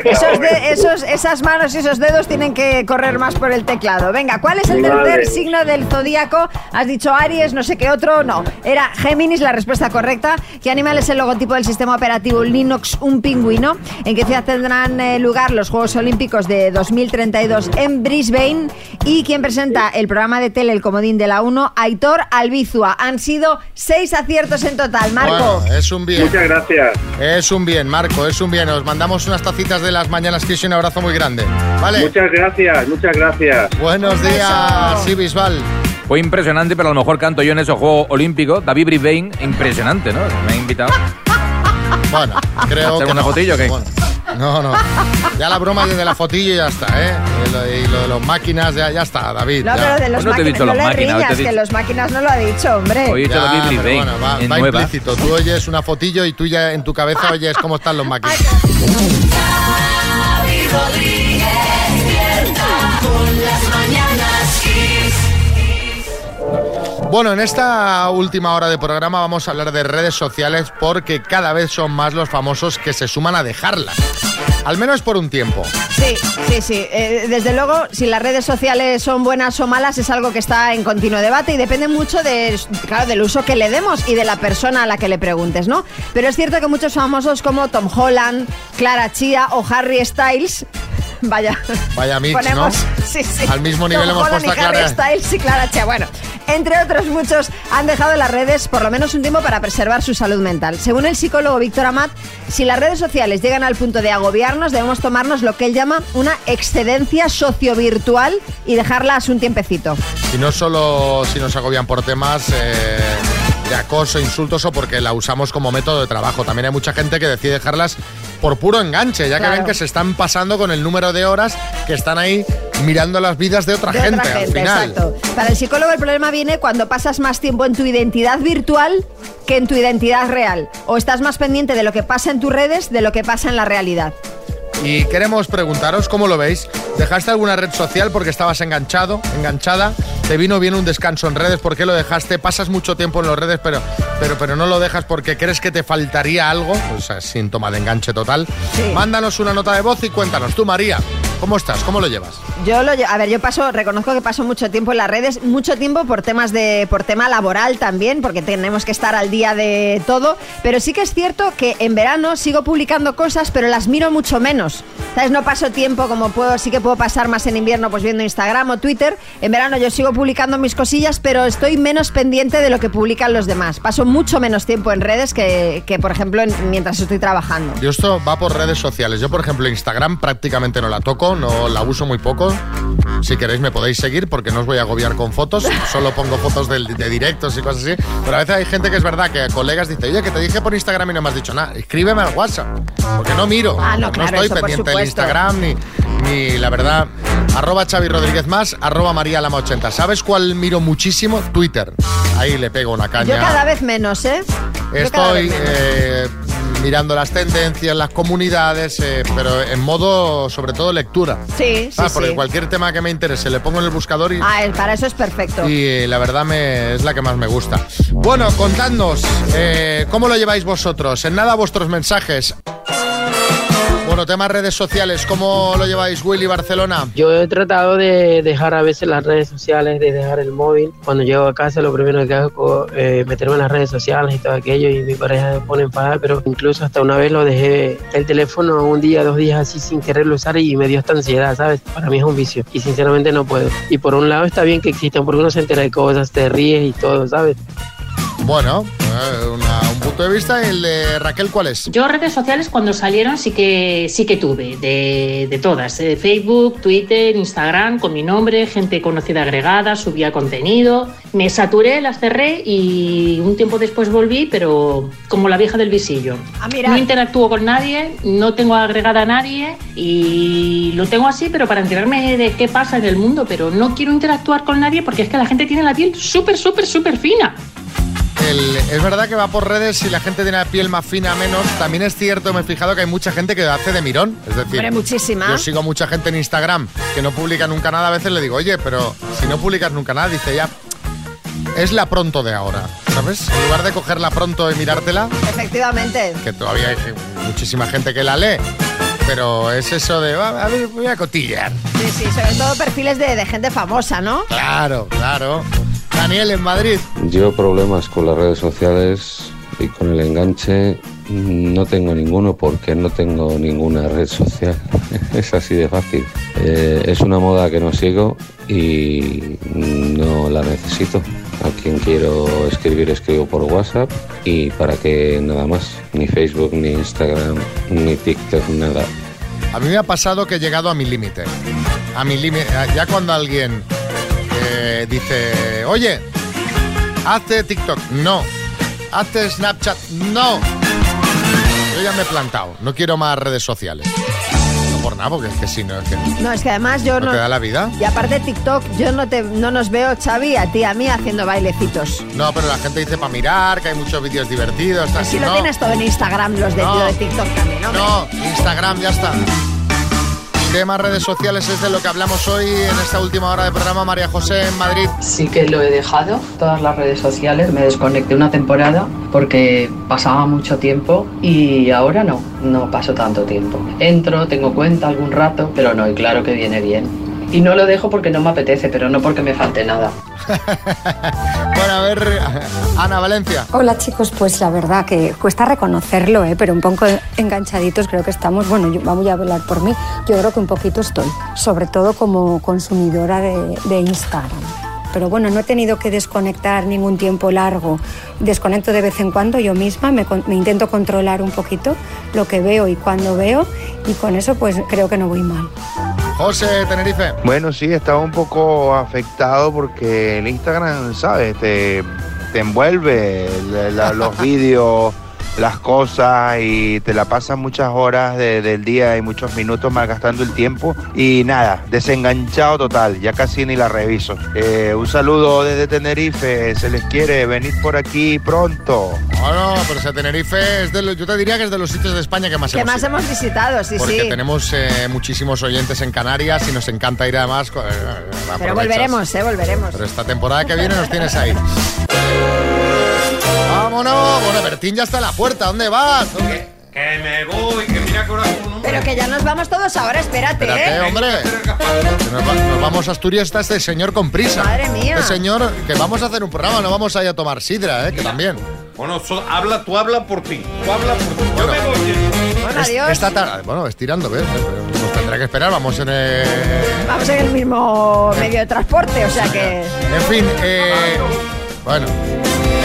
Esos, de- esos, esas manos y esos dedos tienen que correr más por el teclado. Venga, ¿cuál es el tercer signo del zodíaco? Has dicho Aries, no sé qué otro. No, era Géminis, la respuesta correcta. ¿Qué animal es el logotipo del sistema operativo Linux? Un pingüino. ¿En qué ciudad tendrán eh, lugar los Juegos Olímpicos de 2032 en Brisbane? ¿Y quién presenta el programa de tele El Comodín de la 1? Aitor Albizua. Han sido seis aciertos en total. Marco. Bueno, es un bien. Muchas gracias. Es un bien, Marco, es un bien. Os mandamos unas tacitas de las mañanas Kiss y un abrazo muy grande. ¿Vale? Muchas gracias, muchas gracias. Buenos días, sí, Bisbal. Fue impresionante, pero a lo mejor canto yo en esos Juegos Olímpicos. David Brisbane, impresionante, ¿no? Me ha invitado. Bueno, creo ¿Hacer que una no. fotillo? Bueno, no, no. Ya la broma de la fotillo y ya está, ¿eh? Y lo, y lo de los máquinas, ya, ya está, David. No, ya. pero de los Pues no te he máquinas, dicho no le máquinas, hoy te que dicho- los máquinas no lo ha dicho, hombre. Hoy he dicho Ya, David pero bueno, va, en va nueva. implícito. Tú oyes una fotillo y tú ya en tu cabeza oyes cómo están los máquinas. Bueno, en esta última hora de programa vamos a hablar de redes sociales porque cada vez son más los famosos que se suman a dejarlas. Al menos por un tiempo. Sí, sí, sí. Eh, desde luego, si las redes sociales son buenas o malas es algo que está en continuo debate y depende mucho de, claro, del uso que le demos y de la persona a la que le preguntes, ¿no? Pero es cierto que muchos famosos como Tom Holland, Clara Chia o Harry Styles, vaya, Vaya mix, ponemos, ¿no? sí, sí. Al mismo nivel hemos puesto a Clara. Styles y Clara Chia. Bueno, entre otros muchos han dejado las redes por lo menos un tiempo para preservar su salud mental. Según el psicólogo Víctor Amat, si las redes sociales llegan al punto de agobiarnos, debemos tomarnos lo que él llama una excedencia sociovirtual y dejarlas un tiempecito. Y no solo si nos agobian por temas eh, de acoso, insultos o porque la usamos como método de trabajo. También hay mucha gente que decide dejarlas por puro enganche, ya que Claro. ven que se están pasando con el número de horas que están ahí mirando las vidas de otra De gente otra al final. exacto. Para el psicólogo el problema viene cuando pasas más tiempo en tu identidad virtual que en tu identidad real. O estás más pendiente de lo que pasa en tus redes de lo que pasa en la realidad. Y queremos preguntaros cómo lo veis. ¿Dejaste alguna red social porque estabas enganchado, enganchada? ¿Te vino bien un descanso en redes? ¿Por qué lo dejaste? ¿Pasas mucho tiempo en las redes pero, pero, pero no lo dejas porque crees que te faltaría algo? O sea, síntoma de enganche total. Mándanos una nota de voz y cuéntanos. Tú, María, ¿cómo estás? ¿Cómo lo llevas? Yo lo, a ver, yo paso, reconozco que paso mucho tiempo en las redes, mucho tiempo por temas de, por tema laboral también, porque tenemos que estar al día de todo. Pero sí que es cierto que en verano sigo publicando cosas, pero las miro mucho menos. ¿Sabes? No paso tiempo como puedo, sí que puedo pasar más en invierno, pues viendo Instagram o Twitter. En verano yo sigo publicando mis cosillas, pero estoy menos pendiente de lo que publican los demás. Paso mucho menos tiempo en redes que, que, por ejemplo, en- mientras estoy trabajando. Yo esto va por redes sociales. Yo, por ejemplo, Instagram prácticamente no la toco, no la uso muy poco. Si queréis me podéis seguir porque no os voy a agobiar con fotos. Solo pongo fotos de, directos y cosas así. Pero a veces hay gente que es verdad que colegas dicen, oye, que te dije por Instagram y no me has dicho nada. Escríbeme al WhatsApp. Porque no miro. Ah, no, claro, estoy pendiente del. Instagram ni, ni la verdad. Arroba Xavi Rodríguez más, arroba María Lama 80. ¿Sabes cuál miro muchísimo? Twitter. Ahí le pego una caña. Yo cada vez menos, ¿eh? Yo Estoy menos. eh, mirando las tendencias, las comunidades, eh, pero en modo, sobre todo, lectura. Sí, sí, Ah, porque sí. cualquier tema que me interese le pongo en el buscador y, Ah, para eso es perfecto. y, eh, la verdad me, es la que más me gusta. Bueno, contadnos, eh, ¿cómo lo lleváis vosotros? En nada vuestros mensajes. Bueno, temas redes sociales, ¿cómo lo lleváis Willy Barcelona? Yo he tratado de dejar a veces las redes sociales, de dejar el móvil. Cuando llego a casa lo primero que hago es eh, meterme en las redes sociales y todo aquello y mi pareja me pone enfadada, pero incluso hasta una vez lo dejé el teléfono un día, dos días así sin quererlo usar y me dio esta ansiedad, ¿sabes? Para mí es un vicio y sinceramente no puedo. Y por un lado está bien que existan porque uno se entera de cosas, te ríes y todo, ¿sabes? Bueno, eh, una- un punto de vista. ¿El de Raquel cuál es? Yo redes sociales cuando salieron sí que sí que tuve, de, de todas, eh, Facebook, Twitter, Instagram, con mi nombre, gente conocida agregada, subía contenido, me saturé, las cerré y un tiempo después volví, pero como la vieja del visillo. Ah, mira. No interactúo con nadie, no tengo agregada a nadie y lo tengo así, pero para enterarme de qué pasa en el mundo, pero no quiero interactuar con nadie porque es que la gente tiene la piel súper, súper, súper fina. El- es verdad que va por redes y la gente tiene la piel más fina menos. También es cierto, me he fijado que hay mucha gente que hace de mirón. Es decir, Hombre, muchísima. yo sigo mucha gente en Instagram que no publica nunca nada. A veces le digo, oye, pero si no publicas nunca nada, dice ya, es la pronto de ahora, ¿sabes? En lugar de cogerla pronto y mirártela, Efectivamente. que todavía hay muchísima gente que la lee, pero es eso de, "Ah, a ver, voy a cotillar. Sí, sí, sobre todo perfiles de, de gente famosa, ¿no? Claro, claro. Daniel en Madrid. Yo problemas con las redes sociales y con el enganche no tengo ninguno porque no tengo ninguna red social. es así de fácil. Eh, es una moda que no sigo y no la necesito. A quien quiero escribir escribo por WhatsApp y para que nada más. Ni Facebook, ni Instagram, ni TikTok, nada. A mí me ha pasado que he llegado a mi límite. A mi límite. Ya cuando alguien eh, dice, oye, hazte TikTok. No. Hazte Snapchat. No. Yo ya me he plantado. No quiero más redes sociales. No por nada, porque es que si no, es que no es que además yo no... te da la vida. Y aparte TikTok, yo no te no nos veo, Xavi, a ti, a mí haciendo bailecitos. No, pero la gente dice para mirar, que hay muchos vídeos divertidos. tal. Si lo tienes todo en Instagram, los de, No. de TikTok también, ¿no? no, Instagram, ya está. Temas redes sociales es de lo que hablamos hoy en esta última hora de programa. María José en Madrid. Sí que lo he dejado, todas las redes sociales, me desconecté una temporada porque pasaba mucho tiempo y ahora no, no paso tanto tiempo. Entro, tengo cuenta algún rato, pero no, y claro que viene bien. Y no lo dejo porque no me apetece, pero no porque me falte nada. Bueno, a ver, Ana Valencia. Hola chicos, pues la verdad que cuesta reconocerlo, ¿eh? pero un poco enganchaditos creo que estamos. Bueno, yo, voy a hablar por mí. Yo creo que un poquito estoy, sobre todo como consumidora de, de Instagram. Pero bueno, no he tenido que desconectar ningún tiempo largo. Desconecto de vez en cuando yo misma, me, me intento controlar un poquito lo que veo y cuando veo y con eso pues creo que no voy mal. José Tenerife. Bueno, sí, estaba un poco afectado porque el Instagram, ¿sabes? Te, te envuelve la- la- los vídeos, las cosas y te la pasas muchas horas de- del día y muchos minutos malgastando el tiempo y nada, desenganchado total, ya casi ni la reviso. Eh, un saludo desde Tenerife, se les quiere venir por aquí pronto. Bueno, pero ese Tenerife es de los, yo te diría que es de los sitios de España que más Que hemos más ido. hemos visitado, sí, Porque sí. tenemos eh, muchísimos oyentes en Canarias y nos encanta ir además. eh, Pero volveremos, ¿eh? Volveremos. Pero esta temporada que viene nos tienes ahí. ¡Vámonos! Bueno, Bertín ya está en la puerta. ¿Dónde vas? Que me voy, que mira que un... Pero que ya nos vamos todos ahora, espérate, Espérate, ¿eh? hombre. Que nos, va- nos vamos a Asturias, está este señor con prisa. Madre mía. Este señor, que vamos a hacer un programa, no vamos a ir a tomar sidra, ¿eh? Que también. Bueno, so- habla, tú habla por ti. Tú habla por ti. Yo me voy. Bueno, Es- adiós. Esta tarde, bueno, estirando, ¿ves? Nos tendrá que esperar, vamos en el... Vamos en el mismo medio de transporte, o sea que... En fin, eh, bueno.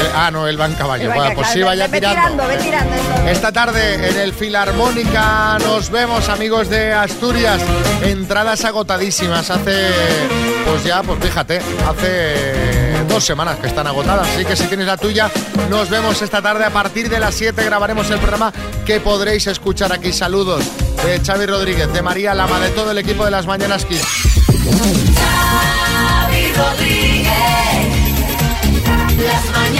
Eh, ah, no, él va en caballo. Va pues sí, vaya ve, tirando. Ve tirando, Esta tarde en el Filarmónica nos vemos, amigos de Asturias. Entradas agotadísimas. Hace, pues ya, pues fíjate, hace dos semanas que están agotadas. Así que si tienes la tuya, nos vemos esta tarde a partir de las 7. Grabaremos el programa que podréis escuchar aquí. Saludos de Xavi Rodríguez, de María Lama, de todo el equipo de las Mañanas Kids. Rodríguez, las mañanas.